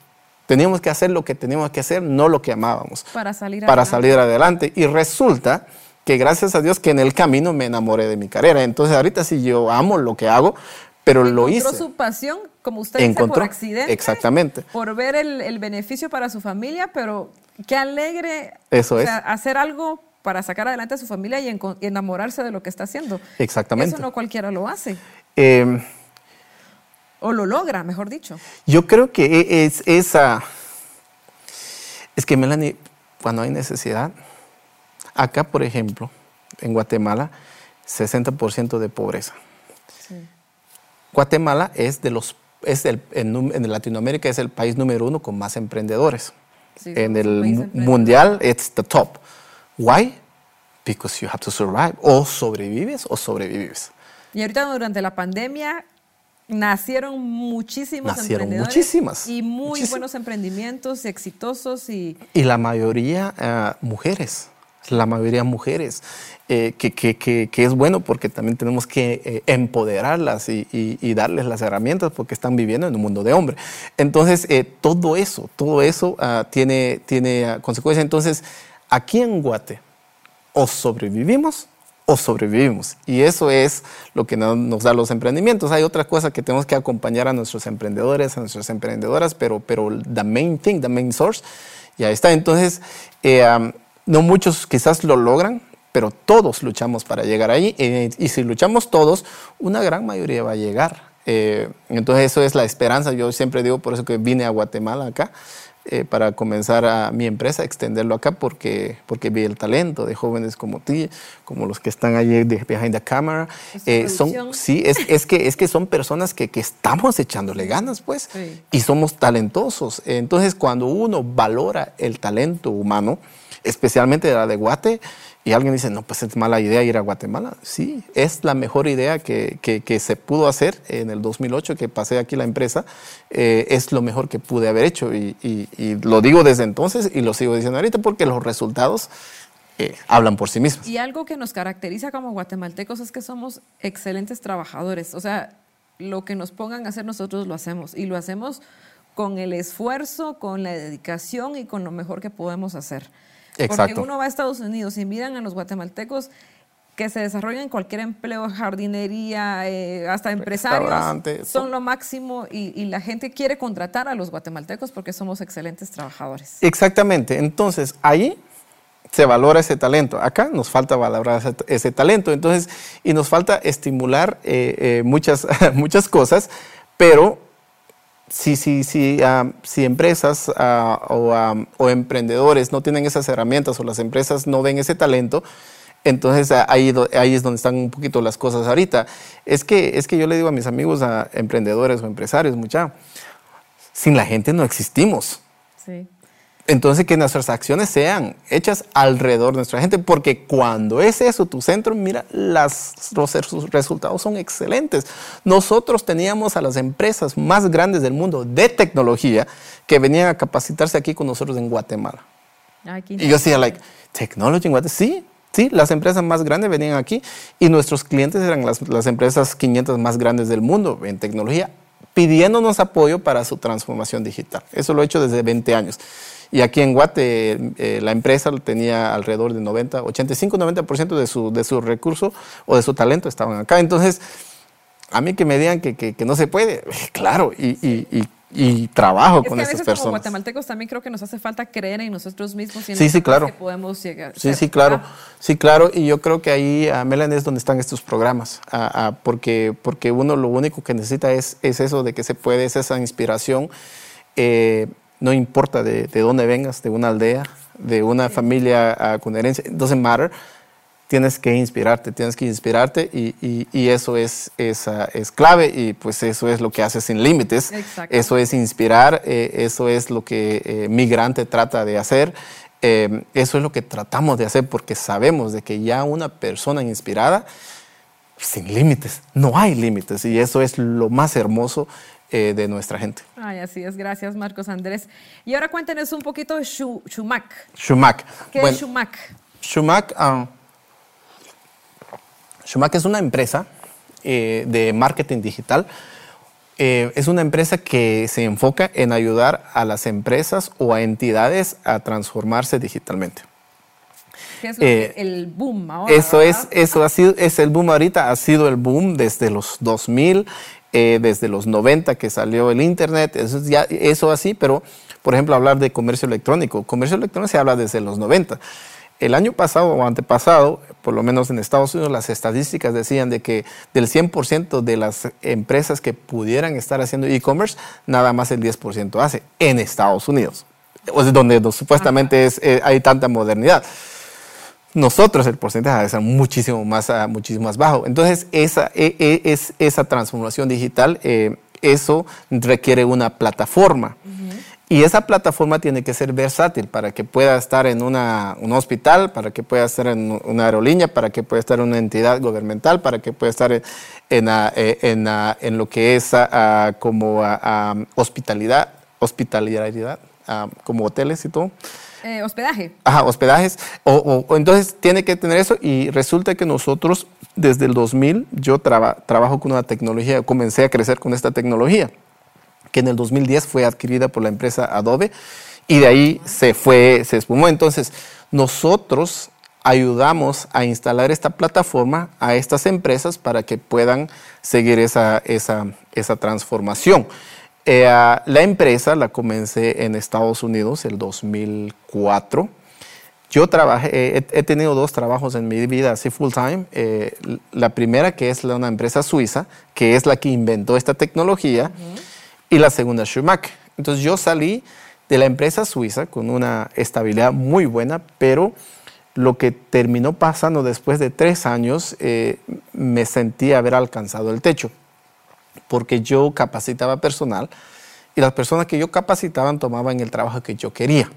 S2: Teníamos que hacer lo que teníamos que hacer, no lo que amábamos.
S1: Para salir
S2: para adelante. salir adelante. Y resulta que gracias a Dios que en el camino me enamoré de mi carrera. Entonces ahorita sí yo amo lo que hago, pero lo hice.
S1: Encontró su pasión, como usted dice, por accidente.
S2: Exactamente.
S1: Por ver el, beneficio para su familia, pero qué alegre
S2: Eso es.
S1: hacer algo para sacar adelante a su familia y, enamorarse de lo que está haciendo.
S2: Exactamente.
S1: Eso no cualquiera lo hace.
S2: Eh,
S1: o lo logra, mejor dicho.
S2: Yo creo que e, es esa. Es que Melanie, cuando hay necesidad, acá por ejemplo, en Guatemala, 60% de pobreza. Guatemala es de los es el, en, Latinoamérica es el país número uno con más emprendedores. en el mundial, it's the top. Why? Because you have to survive. O sobrevives o sobrevives.
S1: Y ahorita durante la pandemia Nacieron muchísimos
S2: Nacieron
S1: emprendedores
S2: muchísimas.
S1: y muy buenos emprendimientos exitosos y...
S2: Y la mayoría eh, mujeres, la mayoría mujeres, eh, que, que, que, es bueno porque también tenemos que eh, empoderarlas y, y, darles las herramientas porque están viviendo en un mundo de hombre. Entonces, todo eso, todo eso ah, tiene, tiene ah, consecuencias. Entonces, aquí en Guate, o sobrevivimos o sobrevivimos. Y eso es lo que nos da los emprendimientos. Hay otra cosa que tenemos que acompañar a nuestros emprendedores, a nuestras emprendedoras, pero, pero the main thing, the main source, ya está. Entonces, eh, no muchos quizás lo logran, pero todos luchamos para llegar ahí. Eh, y si luchamos todos, una gran mayoría va a llegar. Eh, entonces, eso es la esperanza. Yo siempre digo, por eso que vine a Guatemala acá. Eh, para comenzar a mi empresa, extenderlo acá, porque, porque vi el talento de jóvenes como ti, como los que están allí de, behind the camera. Eh, son, sí, es, es, que, es que son personas que, que estamos echándole ganas, pues, y somos talentosos. Entonces, cuando uno valora el talento humano, especialmente de la de Guate, y alguien dice, no, pues es mala idea ir a Guatemala. Sí, es la mejor idea que, que, se pudo hacer en el 2008, que pasé aquí la empresa. Eh, es lo mejor que pude haber hecho. Y, y, lo digo desde entonces y lo sigo diciendo ahorita porque los resultados eh, hablan por sí mismos.
S1: Y algo que nos caracteriza como guatemaltecos es que somos excelentes trabajadores. O sea, lo que nos pongan a hacer nosotros lo hacemos. Y lo hacemos con el esfuerzo, con la dedicación y con lo mejor que podemos hacer. Porque uno va a Estados Unidos y miran a los guatemaltecos que se desarrollan en cualquier empleo, jardinería, eh, hasta empresarios, son lo máximo y, la gente quiere contratar a los guatemaltecos porque somos excelentes trabajadores.
S2: Exactamente, entonces ahí se valora ese talento. Acá nos falta valorar ese, talento, entonces, y nos falta estimular eh, eh, muchas, muchas cosas, pero si, si, si, si empresas ah, ah, o, emprendedores no tienen esas herramientas o las empresas no ven ese talento, entonces ahí, ahí es donde están un poquito las cosas ahorita. Es que, es que yo le digo a mis amigos, a emprendedores o empresarios, mucha, sin la gente no existimos. Sí. Entonces, que nuestras acciones sean hechas alrededor de nuestra gente, porque cuando es eso tu centro, mira, las, los resultados son excelentes. Nosotros teníamos a las empresas más grandes del mundo de tecnología que venían a capacitarse aquí con nosotros en Guatemala. y yo decía, like, technology en Guatemala, sí, Sí, las empresas más grandes venían aquí y nuestros clientes eran las, las, empresas 500 más grandes del mundo en tecnología pidiéndonos apoyo para su transformación digital. Eso lo he hecho desde 20 años. Y aquí en Guate, eh, la empresa tenía alrededor de 90, 85-90% de su, de su recurso o de su talento estaban acá. Entonces, a mí que me digan que, que, no se puede, claro, y, y, y, y trabajo con esas personas. Como
S1: guatemaltecos también creo que nos hace falta creer en nosotros mismos y en
S2: sí, sí, claro.
S1: que podemos llegar.
S2: Sí, sí, claro. Sí, claro. Y yo creo que ahí, a Melan, es donde están estos programas. porque, porque uno lo único que necesita es, es eso de que se puede, es esa inspiración. Eh, no importa de, de, dónde vengas, de una aldea, de una familia con herencia, doesn't matter. Tienes que inspirarte, tienes que inspirarte y, y, eso es, es, es, clave y pues eso es lo que hace Sin Límites. Eso es inspirar, eh, eso es lo que eh, Migrante trata de hacer. Eh, eso es lo que tratamos de hacer porque sabemos de que ya una persona inspirada, sin límites, no hay límites y eso es lo más hermoso eh, de nuestra gente.
S1: Ay, así es, gracias Marcos Andrés. Y ahora cuéntenos un poquito de Shumac.
S2: Shumac.
S1: ¿Qué es Shumac?
S2: Shumac, ah, Shumac es una empresa eh, de marketing digital. Eh, es una empresa que se enfoca en ayudar a las empresas o a entidades a transformarse digitalmente.
S1: ¿Qué es el boom ahora?
S2: Eso es, eso ha sido, es el boom ahorita, ha sido el boom desde los 2000 eh, desde los 90 que salió el Internet, eso, ya, eso así, pero por ejemplo hablar de comercio electrónico, comercio electrónico se habla desde los 90. El año pasado o antepasado, por lo menos en Estados Unidos, las estadísticas decían de que del 100% de las empresas que pudieran estar haciendo e-commerce, nada más el 10% hace en Estados Unidos, donde supuestamente es, eh, hay tanta modernidad. Nosotros el porcentaje debe ser muchísimo más, ah, muchísimo más bajo. Entonces, esa, e, e, es, esa transformación digital, eh, eso requiere una plataforma. Y esa plataforma tiene que ser versátil para que pueda estar en una, un hospital, para que pueda estar en una aerolínea, para que pueda estar en una entidad gubernamental, para que pueda estar en, en, ah, eh, ah, en, lo que es como hospitalidad, hospitalidad, como hoteles y todo.
S1: Eh, hospedaje.
S2: Ajá, hospedajes. O, entonces tiene que tener eso y resulta que nosotros desde el 2000 yo trabajo con una tecnología, comencé a crecer con esta tecnología, que en el 2010 fue adquirida por la empresa Adobe y de ahí se fue, se espumó. Entonces nosotros ayudamos a instalar esta plataforma a estas empresas para que puedan seguir esa, esa, esa transformación. Eh, la empresa la comencé en Estados Unidos el 2004. Yo trabajé, he, tenido dos trabajos en mi vida así full time. Eh, la primera que es una empresa suiza, que es la que inventó esta tecnología, y la segunda Schumacher. Entonces yo salí de la empresa suiza con una estabilidad muy buena, pero lo que terminó pasando después de tres años, eh, me sentí haber alcanzado el techo porque yo capacitaba personal y las personas que yo capacitaban tomaban el trabajo que yo quería.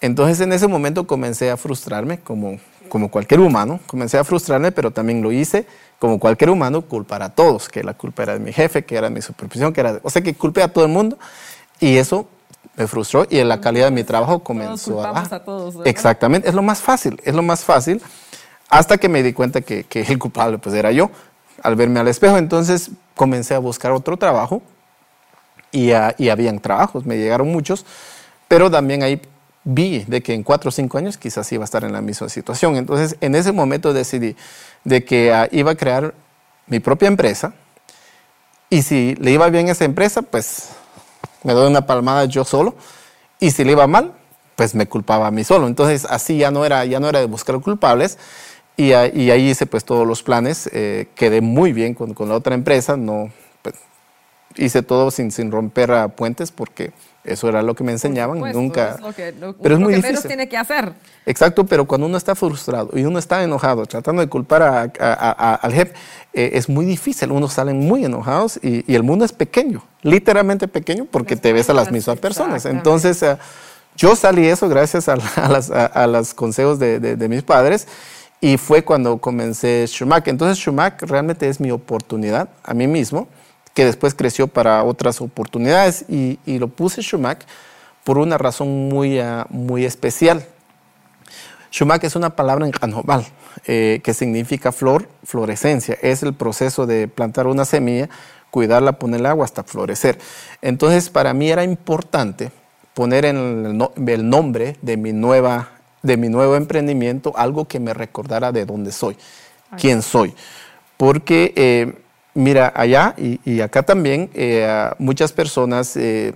S2: Entonces en ese momento comencé a frustrarme como, como cualquier humano, comencé a frustrarme, pero también lo hice como cualquier humano, culpar a todos, que la culpa era de mi jefe, que era de mi supervisión, que era, o sea, que culpé a todo el mundo y eso me frustró y la calidad de mi trabajo comenzó
S1: a bajar. todos,
S2: Exactamente, es lo más fácil, es lo más fácil, hasta que me di cuenta que, que el culpable pues era yo al verme al espejo. Entonces comencé a buscar otro trabajo y, y habían trabajos, me llegaron muchos, pero también ahí vi de que en cuatro o cinco años quizás iba a estar en la misma situación. Entonces, en ese momento decidí de que ah, iba a crear mi propia empresa y si le iba bien a esa empresa, pues me doy una palmada yo solo y si le iba mal, pues me culpaba a mí solo. Entonces, así ya no era, ya no era de buscar culpables y, ahí hice pues todos los planes, eh, quedé muy bien con, con, la otra empresa, no hice todo sin, sin romper a puentes porque eso era lo que me enseñaban. nunca.
S1: Es lo que, pero es muy que menos tiene que hacer.
S2: Exacto, pero cuando uno está frustrado y uno está enojado, tratando de culpar a, al jefe, eh, es muy difícil. Uno salen muy enojados y, y, el mundo es pequeño, literalmente pequeño, porque te ves a las mismas personas. Entonces, eh, yo salí eso gracias a, las, a, los consejos de, de, de mis padres. Y fue cuando comencé Schumacher. Entonces Schumacher realmente es mi oportunidad a mí mismo que después creció para otras oportunidades y, lo puse Schumacher por una razón muy, uh, muy especial. Schumacher es una palabra en canobal eh, que significa flor, florescencia. Es el proceso de plantar una semilla cuidarla, ponerle agua hasta florecer. Entonces, para mí era importante poner en el, nombre de mi, nueva, de mi nuevo emprendimiento algo que me recordara de dónde soy, quién soy. Porque, eh, mira, allá y, acá también, eh, muchas personas eh,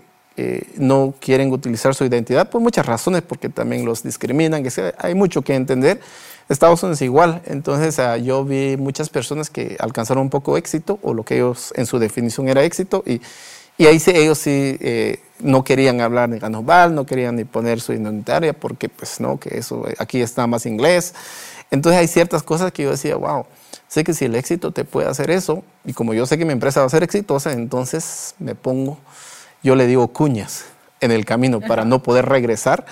S2: no quieren utilizar su identidad por muchas razones, porque también los discriminan, que hay mucho que entender. Estados Unidos es igual, entonces ah, yo vi muchas personas que alcanzaron un poco éxito, o lo que ellos en su definición era éxito, y, y ahí sí, ellos sí no querían hablar ni ganobal, no querían ni poner su identitaria porque pues no, que eso aquí está más inglés. Entonces hay ciertas cosas que yo decía, wow, sé que si el éxito te puede hacer eso, y como yo sé que mi empresa va a ser exitosa, entonces me pongo, yo le digo cuñas en el camino para no poder regresar.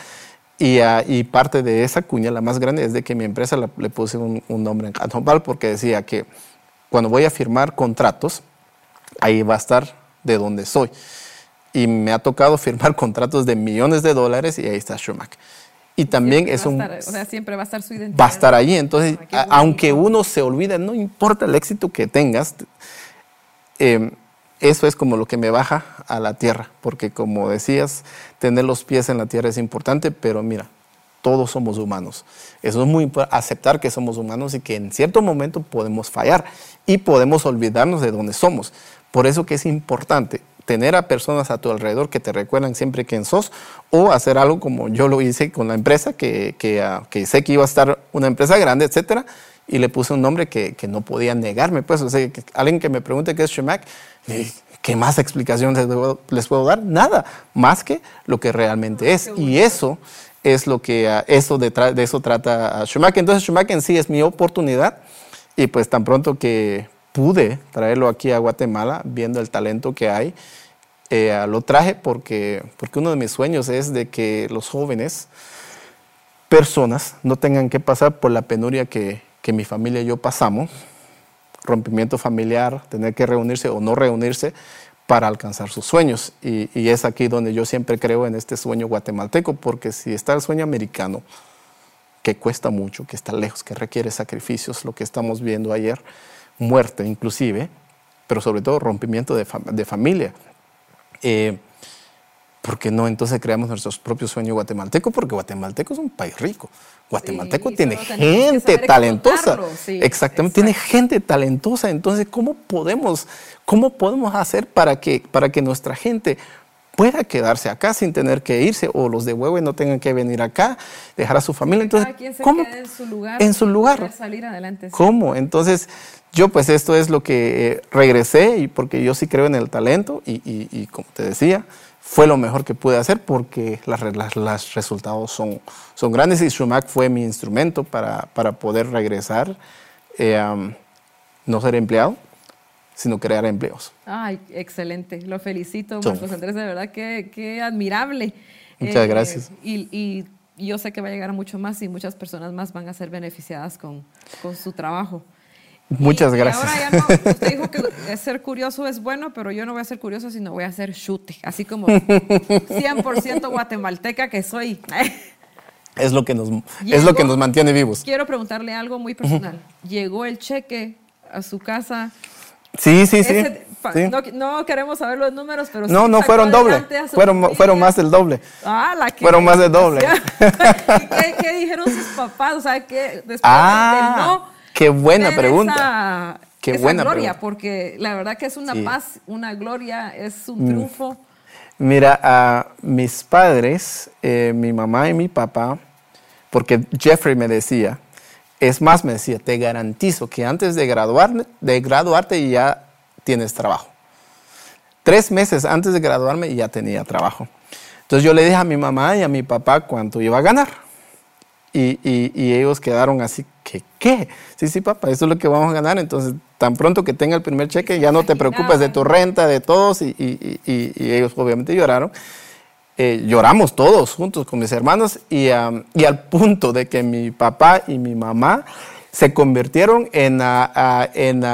S2: Y, uh, y, parte de esa cuña, la más grande, es de que mi empresa le puse un, nombre en Ganobal porque decía que cuando voy a firmar contratos, ahí va a estar de donde soy y me ha tocado firmar contratos de millones de dólares y ahí está Schumacher. Y también es un...
S1: o sea, siempre va a estar su identidad.
S2: Va a estar ahí. Entonces, aunque uno se olvide, no importa el éxito que tengas, em, eso es como lo que me baja a la tierra. Porque como decías, tener los pies en la tierra es importante, pero mira, todos somos humanos. Eso es muy importante, aceptar que somos humanos y que en cierto momento podemos fallar y podemos olvidarnos de dónde somos. Por eso que es importante tener a personas a tu alrededor que te recuerdan siempre quién sos o hacer algo como yo lo hice con la empresa, que, que, ah, que sé que iba a estar una empresa grande, etcétera, y le puse un nombre que, que no podía negarme. Pues, o sea, alguien que me pregunte qué es Shemac, ¿qué más explicación les puedo, dar? Nada, más que lo que realmente es. Y eso es lo que, ah, eso de, de eso trata Shemac. Entonces, Shemac en sí es mi oportunidad y pues tan pronto que pude traerlo aquí a Guatemala, viendo el talento que hay, eh, lo traje porque, porque uno de mis sueños es de que los jóvenes, personas, no tengan que pasar por la penuria que, que mi familia y yo pasamos, rompimiento familiar, tener que reunirse o no reunirse para alcanzar sus sueños. Y, y, es aquí donde yo siempre creo en este sueño guatemalteco, porque si está el sueño americano, que cuesta mucho, que está lejos, que requiere sacrificios, lo que estamos viendo ayer, muerte inclusive, pero sobre todo rompimiento de, de familia. Eh, ¿Por qué no entonces creamos nuestros propios sueños guatemaltecos? Porque guatemalteco es un país rico. Guatemalteco tiene gente talentosa. Exactamente, tiene gente talentosa. Entonces, ¿cómo podemos, cómo podemos hacer para que, para que nuestra gente pueda quedarse acá sin tener que irse o los de Huehue no tengan que venir acá, dejar a su familia? Entonces,
S1: ¿cómo? en su lugar.
S2: En su lugar.
S1: Salir adelante.
S2: ¿Cómo? Entonces, yo pues esto es lo que eh, regresé y porque yo sí creo en el talento y, como te decía, fue lo mejor que pude hacer porque los resultados son, son grandes y Schumacher fue mi instrumento para, para poder regresar, eh, no ser empleado, sino crear empleos.
S1: Ay, excelente, lo felicito, Marcos Andrés, de verdad que, admirable.
S2: Muchas eh, gracias.
S1: Y, yo sé que va a llegar mucho más y muchas personas más van a ser beneficiadas con, con su trabajo.
S2: Muchas gracias.
S1: ahora ya no, usted dijo que ser curioso es bueno, pero yo no voy a ser curioso, sino voy a ser chute, así como 100% guatemalteca que soy.
S2: Es lo que nos, es lo que nos mantiene vivos.
S1: Quiero preguntarle algo muy personal. ¿Llegó el cheque a su casa?
S2: Sí, sí, sí.
S1: No, queremos saber los números, pero
S2: No, no fueron doble. Fueron, fueron más del doble.
S1: Ah, la que
S2: Fueron más del doble.
S1: ¿Qué, ¿Qué, dijeron sus papás? O sea, que después ah. de no
S2: Qué buena pregunta. Qué buena
S1: gloria, porque la verdad que es una paz, una gloria, es un mm. triunfo.
S2: Mira, a mis padres, eh, mi mamá y mi papá, porque Jeffrey me decía, es más, me decía, te garantizo que antes de, graduar, de graduarte ya tienes trabajo. Tres meses antes de graduarme ya tenía trabajo. Entonces yo le dije a mi mamá y a mi papá cuánto iba a ganar. Y, y, ellos quedaron así, ¿qué? ¿Qué? Sí, sí, papá, eso es lo que vamos a ganar. Entonces, tan pronto que tenga el primer cheque, ya no te preocupes de tu renta, de todos. Y, y ellos obviamente lloraron. Eh, lloramos todos juntos con mis hermanos y, y, al punto de que mi papá y mi mamá se convirtieron en, en,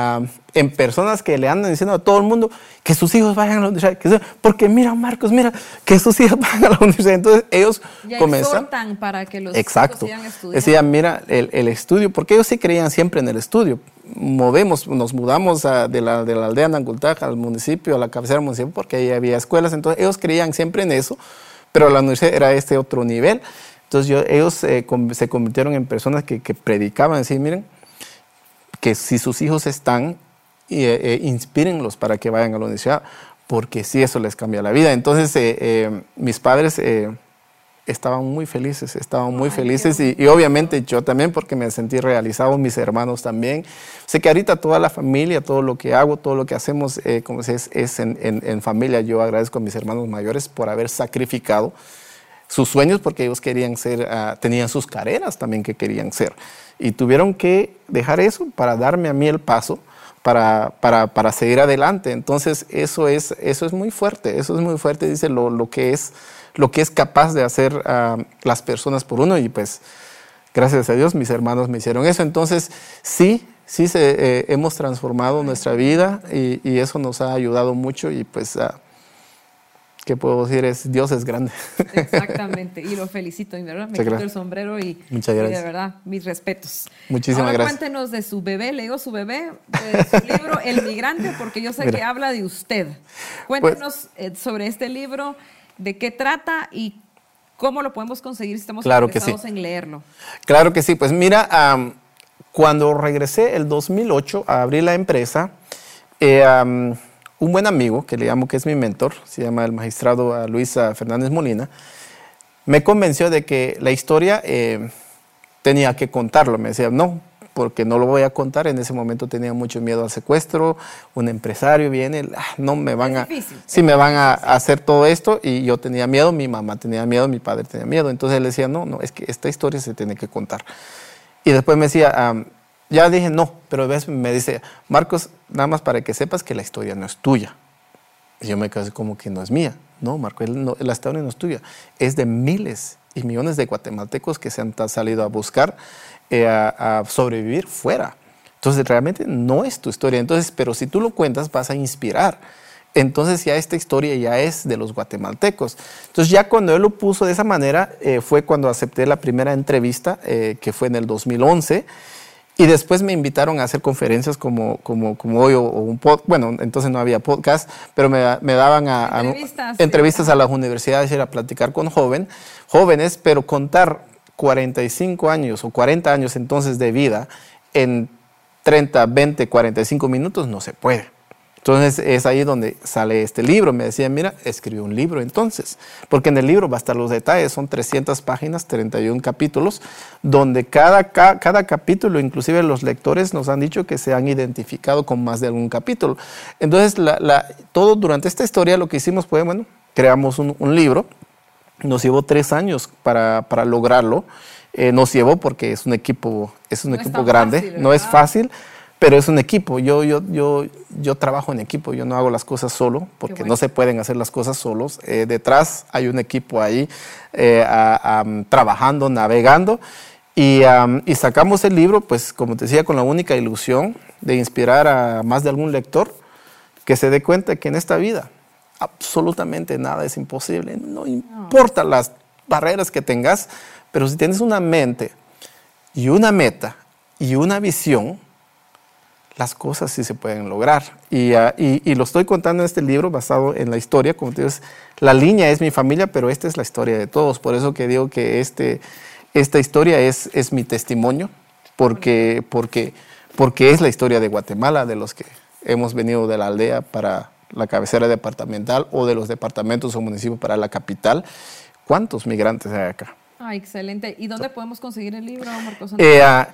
S2: en personas que le andan diciendo a todo el mundo que sus hijos vayan a la universidad. porque mira, Marcos, mira, que sus hijos vayan a la universidad. Entonces ellos
S1: ya
S2: comenzaron.
S1: para que los
S2: Exacto. Decían, mira, el, el, estudio, porque ellos sí creían siempre en el estudio. movemos, nos mudamos de, la, de la aldea Nangultaj al municipio, a la cabecera municipal, porque ahí había escuelas, entonces ellos creían siempre en eso, pero la universidad era este otro nivel. Entonces ellos eh, se convirtieron en personas que, que predicaban, así, miren, que si sus hijos están, eh, eh, inspírenlos para que vayan a la universidad, porque sí, eso les cambia la vida. Entonces mis padres estaban muy felices, estaban muy felices y, obviamente yo también porque me sentí realizado, mis hermanos también. Sé que ahorita toda la familia, todo lo que hago, todo lo que hacemos, eh, como es, es en, en, familia. Yo agradezco a mis hermanos mayores por haber sacrificado sus sueños porque ellos querían ser, ah, tenían sus carreras también que querían ser. Y tuvieron que dejar eso para darme a mí el paso. Para, para, para seguir adelante. Entonces, eso es, eso es muy fuerte, eso es muy fuerte, dice lo, lo que es lo que es capaz de hacer ah, las personas por uno y pues gracias a Dios mis hermanos me hicieron eso. Entonces sí, sí se, eh, hemos transformado nuestra vida y, eso nos ha ayudado mucho y pues... Uh, ¿Qué puedo decir? Es, Dios es grande.
S1: Exactamente, y lo felicito, ¿verdad? Me quito el sombrero y,
S2: Muchas gracias.
S1: de verdad, mis respetos.
S2: Muchísimas
S1: Ahora
S2: gracias.
S1: cuéntenos de su bebé, leo su bebé, de su libro El Migrante, porque yo sé que habla de usted. Pues cuéntenos eh, sobre este libro de qué trata y cómo lo podemos conseguir si estamos
S2: claro
S1: interesados en leerlo.
S2: Claro que sí, pues mira, cuando regresé el 2008 a abrir la empresa, eh, un buen amigo, que le llamo que es mi mentor, se llama el magistrado Luis Fernández Molina, me convenció de que la historia eh, tenía que contarlo. Me decía, no, porque no lo voy a contar. En ese momento tenía mucho miedo al secuestro. Un empresario viene, ah, no me van a, sí me van a hacer todo esto y yo tenía miedo, mi mamá tenía miedo, mi padre tenía miedo. Entonces él decía, no, no, es que esta historia se tiene que contar. Y después me decía, ya dije no, pero a veces me dice, Marcos, nada más para que sepas que la historia no es tuya. Y yo me quedé como que no es mía. No, Marcos, la historia no es tuya, es de miles y millones de guatemaltecos que se han salido a buscar eh, a, sobrevivir fuera. Entonces realmente no es tu historia. Entonces, pero si tú lo cuentas vas a inspirar. Entonces ya esta historia ya es de los guatemaltecos. Entonces ya cuando él lo puso de esa manera eh, fue cuando acepté la primera entrevista, eh, que fue en el 2011. Y después me invitaron a hacer conferencias como, como, como hoy o, un podcast, bueno, entonces no había podcast, pero me, me daban a, entrevistas, entrevistas a las universidades y a platicar con joven, jóvenes, pero contar 45 años o 40 años entonces de vida en 30, 20, 45 minutos no se puede. Entonces es ahí donde sale este libro. Me decían, mira, escribe un libro entonces, porque en el libro va a estar los detalles, son 300 páginas, 31 capítulos, donde cada, cada, capítulo, inclusive los lectores nos han dicho que se han identificado con más de algún capítulo. Entonces, la, todo durante esta historia lo que hicimos fue, bueno, creamos un, un libro nos llevó tres años para, para lograrlo. Eh, nos llevó porque es un equipo, es un equipo grande, no es fácil, pero es un equipo. Yo, yo, yo, yo trabajo en equipo, yo no hago las cosas solo porque no se pueden hacer las cosas solos. Eh, detrás hay un equipo ahí eh, trabajando, navegando. Y, y, sacamos el libro, pues como te decía, con la única ilusión de inspirar a más de algún lector que se dé cuenta que en esta vida absolutamente nada es imposible. No importa las barreras que tengas, pero si tienes una mente y una meta y una visión, las cosas sí se pueden lograr. Ah, y, lo estoy contando en este libro basado en la historia. Como te digo, la línea es mi familia, pero esta es la historia de todos. Por eso que digo que este, esta historia es, es mi testimonio, porque, porque, porque es la historia de Guatemala, de los que hemos venido de la aldea para la cabecera departamental o de los departamentos o municipios para la capital. ¿Cuántos migrantes hay acá?
S1: Ah, excelente. ¿Y dónde podemos conseguir el libro, Marcos
S2: eh, ah,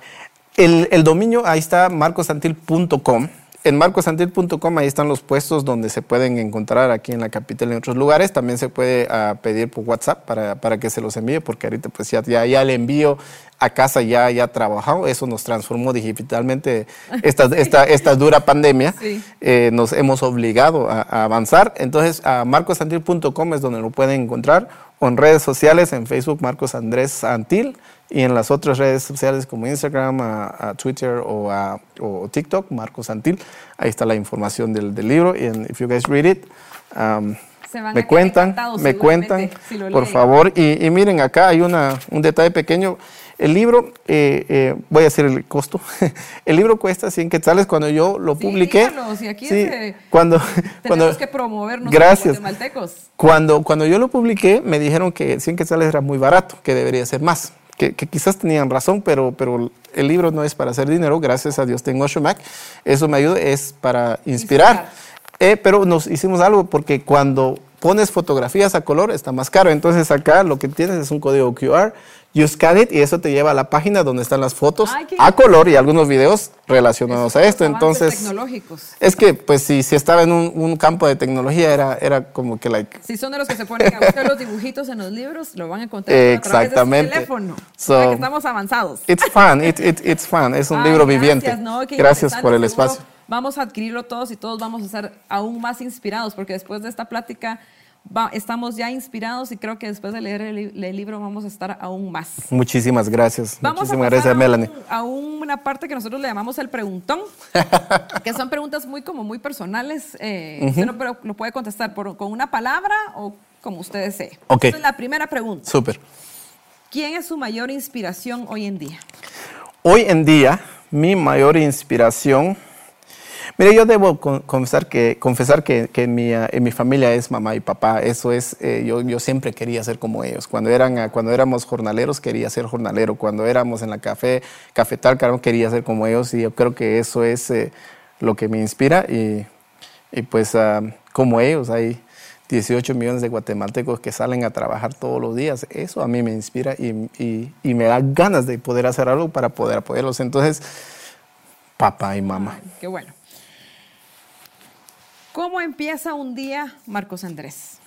S2: el, el, dominio, ahí está marcosantil.com en marcosantil.com ahí están los puestos donde se pueden encontrar aquí en la capital y en otros lugares. También se puede uh, pedir por WhatsApp para, para, que se los envíe, porque ahorita pues ya, ya, ya el envío a casa ya, ya trabajado. Eso nos transformó digitalmente esta, esta, esta dura pandemia. Eh, nos hemos obligado a, a avanzar. Entonces, a marcosantil.com es donde lo pueden encontrar. O en redes sociales, en Facebook, Marcos Andrés Santil y en las otras redes sociales como Instagram, a, Twitter o, a, TikTok, Marcos Santil, ahí está la información del, libro. Y en If You Guys Read It, um, me cuentan, me cuentan, por favor. Y, miren, acá hay una, un detalle pequeño. El libro, eh, eh, voy a decir el costo, el libro cuesta 100 quetzales cuando yo lo publiqué.
S1: Aquí sí,
S2: cuando,
S1: tenemos que promovernos
S2: gracias. Cuando, cuando yo lo publiqué, me dijeron que 100 quetzales era muy barato, que debería ser más. Que, quizás tenían razón, pero, pero el libro no es para hacer dinero, gracias a Dios tengo Mac. Eso me ayuda, es para inspirar. Eh, pero nos hicimos algo porque cuando pones fotografías a color está más caro. Entonces acá lo que tienes es un código QR, you scan it y eso te lleva a la página donde están las fotos a color y algunos videos relacionados a esto. Entonces,
S1: tecnológicos.
S2: es que pues si, si estaba en un, campo de tecnología era, era como que like...
S1: Si son de los que se ponen a buscar los dibujitos en los libros, lo van a encontrar
S2: Exactamente. a través
S1: de teléfono. So, estamos avanzados.
S2: It's fun, it, it's fun, es un libro viviente. Gracias por el espacio
S1: vamos a adquirirlo todos y todos vamos a ser aún más inspirados, porque después de esta plática estamos ya inspirados y creo que después de leer el, libro vamos a estar aún más.
S2: Muchísimas gracias.
S1: Vamos
S2: Muchísimas
S1: a
S2: gracias, Melanie.
S1: A una parte que nosotros le llamamos el preguntón, que son preguntas muy como muy personales. Eh, usted lo, puede contestar con una palabra o como usted desee.
S2: Ok.
S1: la primera pregunta.
S2: Súper.
S1: ¿Quién es su mayor inspiración hoy en día?
S2: Hoy en día, mi mayor inspiración Mire, yo debo confesar que, confesar que, en, mi, en, mi, familia es mamá y papá. Eso es, eh, yo, yo, siempre quería ser como ellos. Cuando, eran, cuando éramos jornaleros quería ser jornalero. Cuando éramos en la café, cafetal, quería ser como ellos. Y yo creo que eso es eh, lo que me inspira. Y, y pues ah, como ellos, hay 18 millones de guatemaltecos que salen a trabajar todos los días. Eso a mí me inspira y, y, y me da ganas de poder hacer algo para poder apoyarlos. Entonces, papá y mamá.
S1: qué bueno. ¿Cómo empieza un día, Marcos Andrés?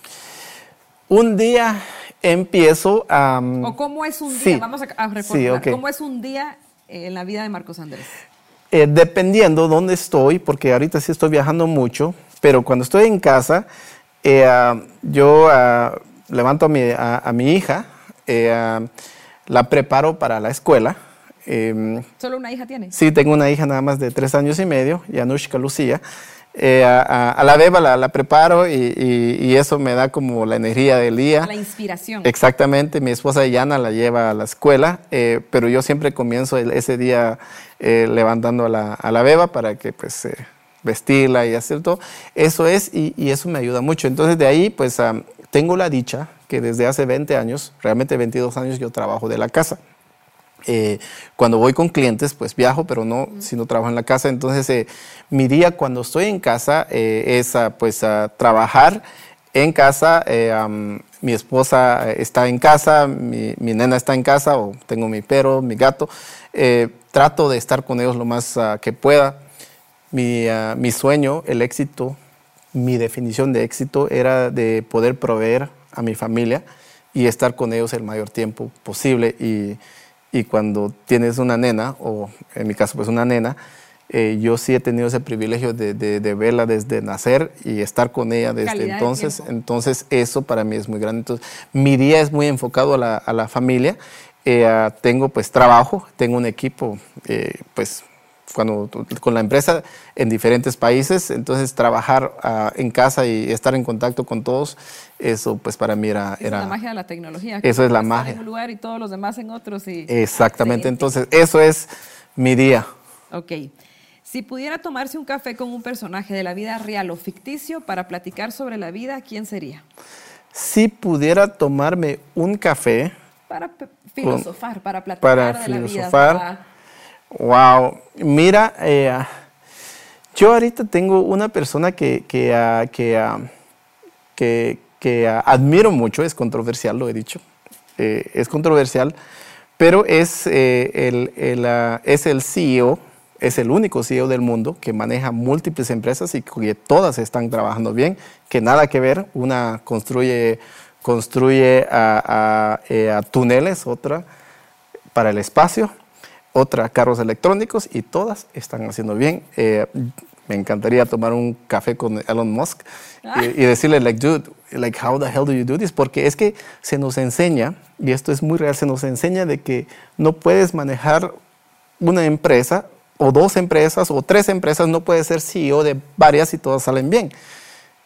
S2: Un día empiezo a...
S1: ¿O cómo es un día? Vamos a, reformular. ¿Cómo es un día en la vida de Marcos Andrés?
S2: Eh, dependiendo dónde estoy, porque ahorita sí estoy viajando mucho, pero cuando estoy en casa, eh, ah, yo ah, levanto a mi, a, mi hija, eh, ah, la preparo para la escuela.
S1: Em, ¿Solo una hija tiene?
S2: Sí, tengo una hija nada más de tres años y medio, Yanushka Lucía. Eh, a, la beba la, preparo y, eso me da como la energía del día.
S1: La inspiración.
S2: Exactamente, mi esposa Yana la lleva a la escuela, eh, pero yo siempre comienzo ese día eh, levantando a la, beba para que pues vestirla y hacer todo. Eso es y, eso me ayuda mucho. Entonces de ahí pues tengo la dicha que desde hace 20 años, realmente 22 años yo trabajo de la casa. Eh, cuando voy con clientes, pues viajo, pero no si no trabajo en la casa. Entonces, eh, mi día cuando estoy en casa eh, es pues a trabajar en casa. mi esposa está en casa, mi, nena está en casa, o tengo mi perro, mi gato. trato de estar con ellos lo más ah, que pueda. Mi, ah, mi sueño, el éxito, mi definición de éxito era de poder proveer a mi familia y estar con ellos el mayor tiempo posible. Y, y cuando tienes una nena, o en mi caso pues una nena, eh, yo sí he tenido ese privilegio de, de, verla desde nacer y estar con ella desde entonces. entonces eso para mí es muy grande. Entonces mi día es muy enfocado a la, a la familia. Eh, tengo pues trabajo, tengo un equipo eh, pues cuando, con la empresa en diferentes países, entonces trabajar ah, en casa y estar en contacto con todos, eso pues para mí era... era
S1: es la magia de la tecnología.
S2: Eso es la magia.
S1: En un lugar y todos los demás en otros. Y,
S2: Exactamente, entonces eso es mi día.
S1: Ok. Si pudiera tomarse un café con un personaje de la vida real o ficticio para platicar sobre la vida, ¿quién sería?
S2: Si pudiera tomarme un café...
S1: Para filosofar, para platicar
S2: para de filosofar, la vida. Wow, mira, eh, yo ahorita tengo una persona que, que, ah, que, ah, que, ah, admiro mucho, es controversial, lo he dicho, eh, es controversial, pero es, eh, el, el es el CEO, es el único CEO del mundo que maneja múltiples empresas y que todas están trabajando bien, que nada que ver, una construye, construye túneles, otra para el espacio otra carros electrónicos y todas están haciendo bien. Eh, me encantaría tomar un café con Elon Musk y, decirle, like, dude, like, how the hell do you do this? Porque es que se nos enseña, y esto es muy real, se nos enseña de que no puedes manejar una empresa o dos empresas o tres empresas, no puedes ser CEO de varias y todas salen bien.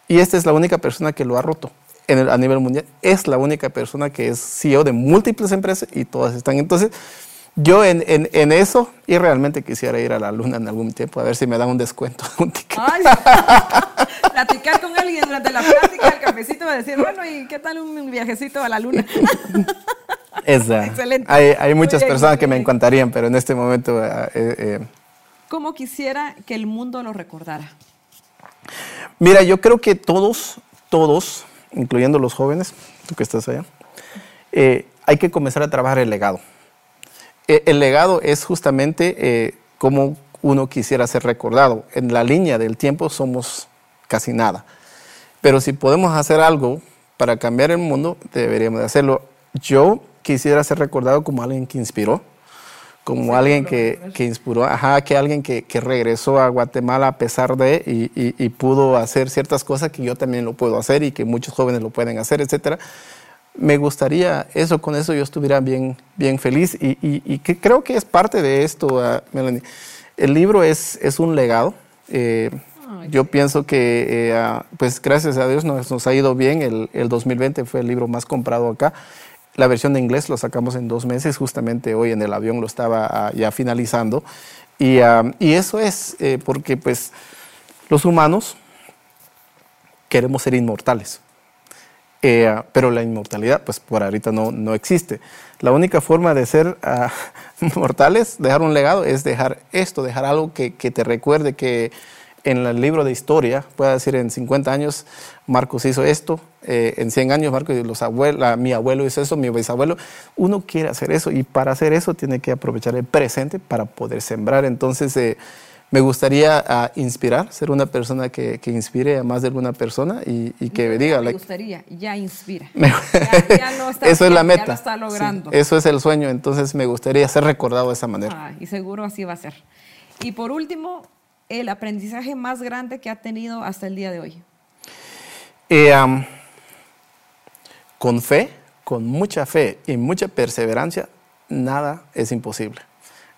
S2: Y esta es la única persona que lo ha roto en el, a nivel mundial. Es la única persona que es CEO de múltiples empresas y todas están. Entonces, yo en, en, eso, y realmente quisiera ir a la luna en algún tiempo, a ver si me dan un descuento. Un
S1: Ay, platicar con alguien durante la plática, el cafecito, va a decir, bueno, ¿y qué tal un viajecito a la luna?
S2: Excelente. Hay, hay muchas personas que me encantarían, pero en este momento... Eh,
S1: eh, ¿Cómo quisiera que el mundo lo recordara?
S2: Mira, yo creo que todos, todos, incluyendo los jóvenes, tú que estás allá, eh, hay que comenzar a trabajar el legado. Eh, el legado es justamente eh, como uno quisiera ser recordado. En la línea del tiempo somos casi nada. Pero si podemos hacer algo para cambiar el mundo, deberíamos de hacerlo. Yo quisiera ser recordado como alguien que inspiró, como alguien que, que, inspiró, ajá, que alguien que, que, regresó a Guatemala a pesar de y, y, pudo hacer ciertas cosas que yo también lo puedo hacer y que muchos jóvenes lo pueden hacer, etcétera me gustaría eso, con eso yo estuviera bien, bien feliz y, y, que creo que es parte de esto, uh, Melanie. El libro es, es un legado. Eh, yo pienso que, eh, ah, pues gracias a Dios nos, nos ha ido bien. El, el, 2020 fue el libro más comprado acá. La versión de inglés lo sacamos en dos meses, justamente hoy en el avión lo estaba ah, ya finalizando. Y, y eso es eh, porque pues los humanos queremos ser inmortales. Eh, pero la inmortalidad, pues por ahorita no, no existe. La única forma de ser uh, mortales, dejar un legado, es dejar esto, dejar algo que, que, te recuerde que en el libro de historia, pueda decir en 50 años, Marcos hizo esto, eh, en 100 años Marcos los mi abuelo hizo eso, mi bisabuelo. Uno quiere hacer eso y para hacer eso tiene que aprovechar el presente para poder sembrar. Entonces, eh, me gustaría uh, inspirar, ser una persona que, que, inspire a más de alguna persona y, y que
S1: no,
S2: diga...
S1: Me gustaría, ya inspira. ya,
S2: ya lo está eso es la meta. Ya lo está logrando. Sí, eso es el sueño, entonces me gustaría ser recordado de esa manera.
S1: Ah, y seguro así va a ser. Y por último, el aprendizaje más grande que ha tenido hasta el día de hoy.
S2: Eh, um, con fe, con mucha fe y mucha perseverancia, nada es imposible.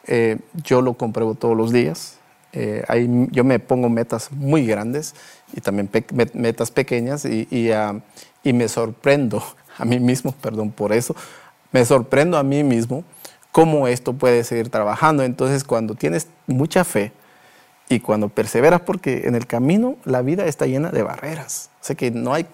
S2: Eh, yo lo compruebo todos los días eh, yo me pongo metas muy grandes y también pe metas pequeñas y, y, uh, y, me sorprendo a mí mismo, perdón por eso, me sorprendo a mí mismo cómo esto puede seguir trabajando. Entonces cuando tienes mucha fe y cuando perseveras, porque en el camino la vida está llena de barreras, o sea que no hay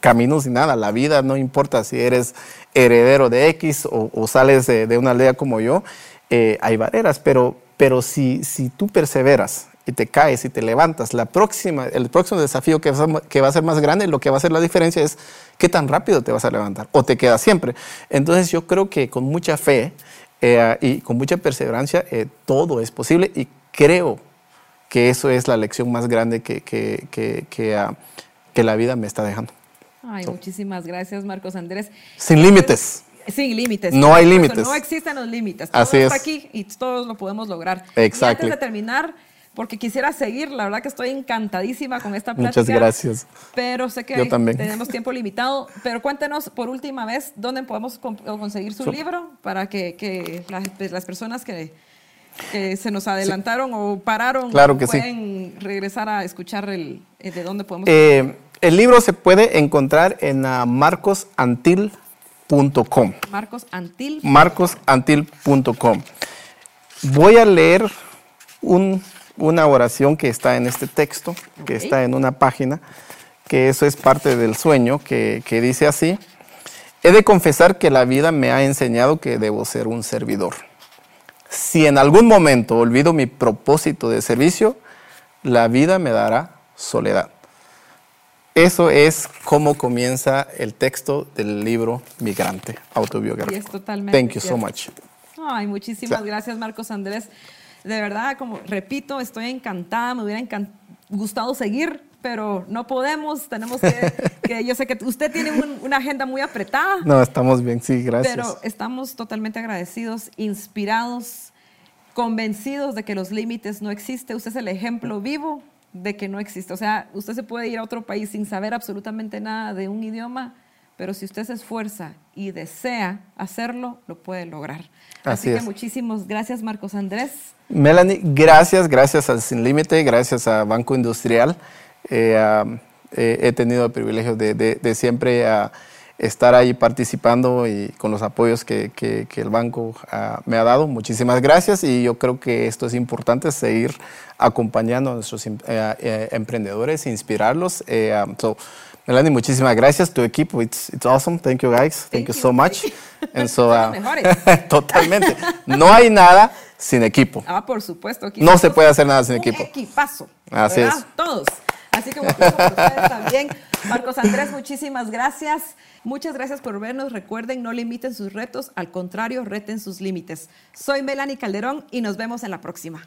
S2: caminos ni nada, la vida no importa si eres heredero de X o, o sales de, de, una aldea como yo, eh, hay barreras, pero pero si, si tú perseveras y te caes y te levantas, la próxima, el próximo desafío que va, a, que va a ser más grande, lo que va a hacer la diferencia es qué tan rápido te vas a levantar o te quedas siempre. Entonces yo creo que con mucha fe eh, y con mucha perseverancia eh, todo es posible y creo que eso es la lección más grande que, que, que, que, uh, que la vida me está dejando.
S1: Ay, so. muchísimas gracias, Marcos Andrés.
S2: Sin límites.
S1: Sin límites.
S2: No hay límites.
S1: No existen los límites. Todo
S2: Así
S1: está
S2: es.
S1: aquí y todos lo podemos lograr.
S2: Exacto.
S1: Antes de terminar, porque quisiera seguir, la verdad que estoy encantadísima con esta plática.
S2: Muchas gracias.
S1: Pero sé que hay, tenemos tiempo limitado. Pero cuéntenos por última vez dónde podemos conseguir su so, libro para que, que las, pues, las, personas que, que, se nos adelantaron sí. o pararon
S2: claro que
S1: pueden sí. regresar a escuchar el, eh, de dónde podemos.
S2: Eh, el libro se puede encontrar en uh, Marcos Antil marcosantil.com.
S1: Marcosantil.
S2: Marcosantil.com. Voy a leer un, una oración que está en este texto, que está en una página, que eso es parte del sueño, que, que dice así. He de confesar que la vida me ha enseñado que debo ser un servidor. Si en algún momento olvido mi propósito de servicio, la vida me dará soledad. Eso es cómo comienza el texto del libro Migrante, autobiográfico.
S1: Y es totalmente
S2: Thank you so much.
S1: Ay, muchísimas gracias, Marcos Andrés. De verdad, como repito, estoy encantada, me hubiera encant gustado seguir, pero no podemos, tenemos que, que yo sé que usted tiene un, una agenda muy apretada.
S2: No, estamos bien, sí, gracias.
S1: Pero estamos totalmente agradecidos, inspirados, convencidos de que los límites no existen. Usted es el ejemplo vivo de que no existe. O sea, usted se puede ir a otro país sin saber absolutamente nada de un idioma, pero si usted se esfuerza y desea hacerlo, lo puede lograr. Así, Así que muchísimas gracias, Marcos Andrés.
S2: Melanie, gracias, gracias al Sin Límite, gracias a Banco Industrial. Eh, uh, eh, he tenido el privilegio de, de, de siempre uh, estar ahí participando y con los apoyos que, que, el banco ah, me ha dado. Muchísimas gracias y yo creo que esto es importante, seguir acompañando a nuestros eh, eh, emprendedores, inspirarlos. Eh, um, so, Melanie, muchísimas gracias. Tu equipo, it's, it's awesome. Thank you guys. Thank, you, so much.
S1: And so, uh,
S2: totalmente. No hay nada sin equipo.
S1: Ah, por supuesto.
S2: no se puede hacer nada sin equipo.
S1: Equipazo.
S2: Así es.
S1: Todos. Así como por ustedes también. Marcos Andrés, muchísimas gracias. Muchas gracias por vernos. Recuerden, no limiten sus retos, al contrario, reten sus límites. Soy Melanie Calderón y nos vemos en la próxima.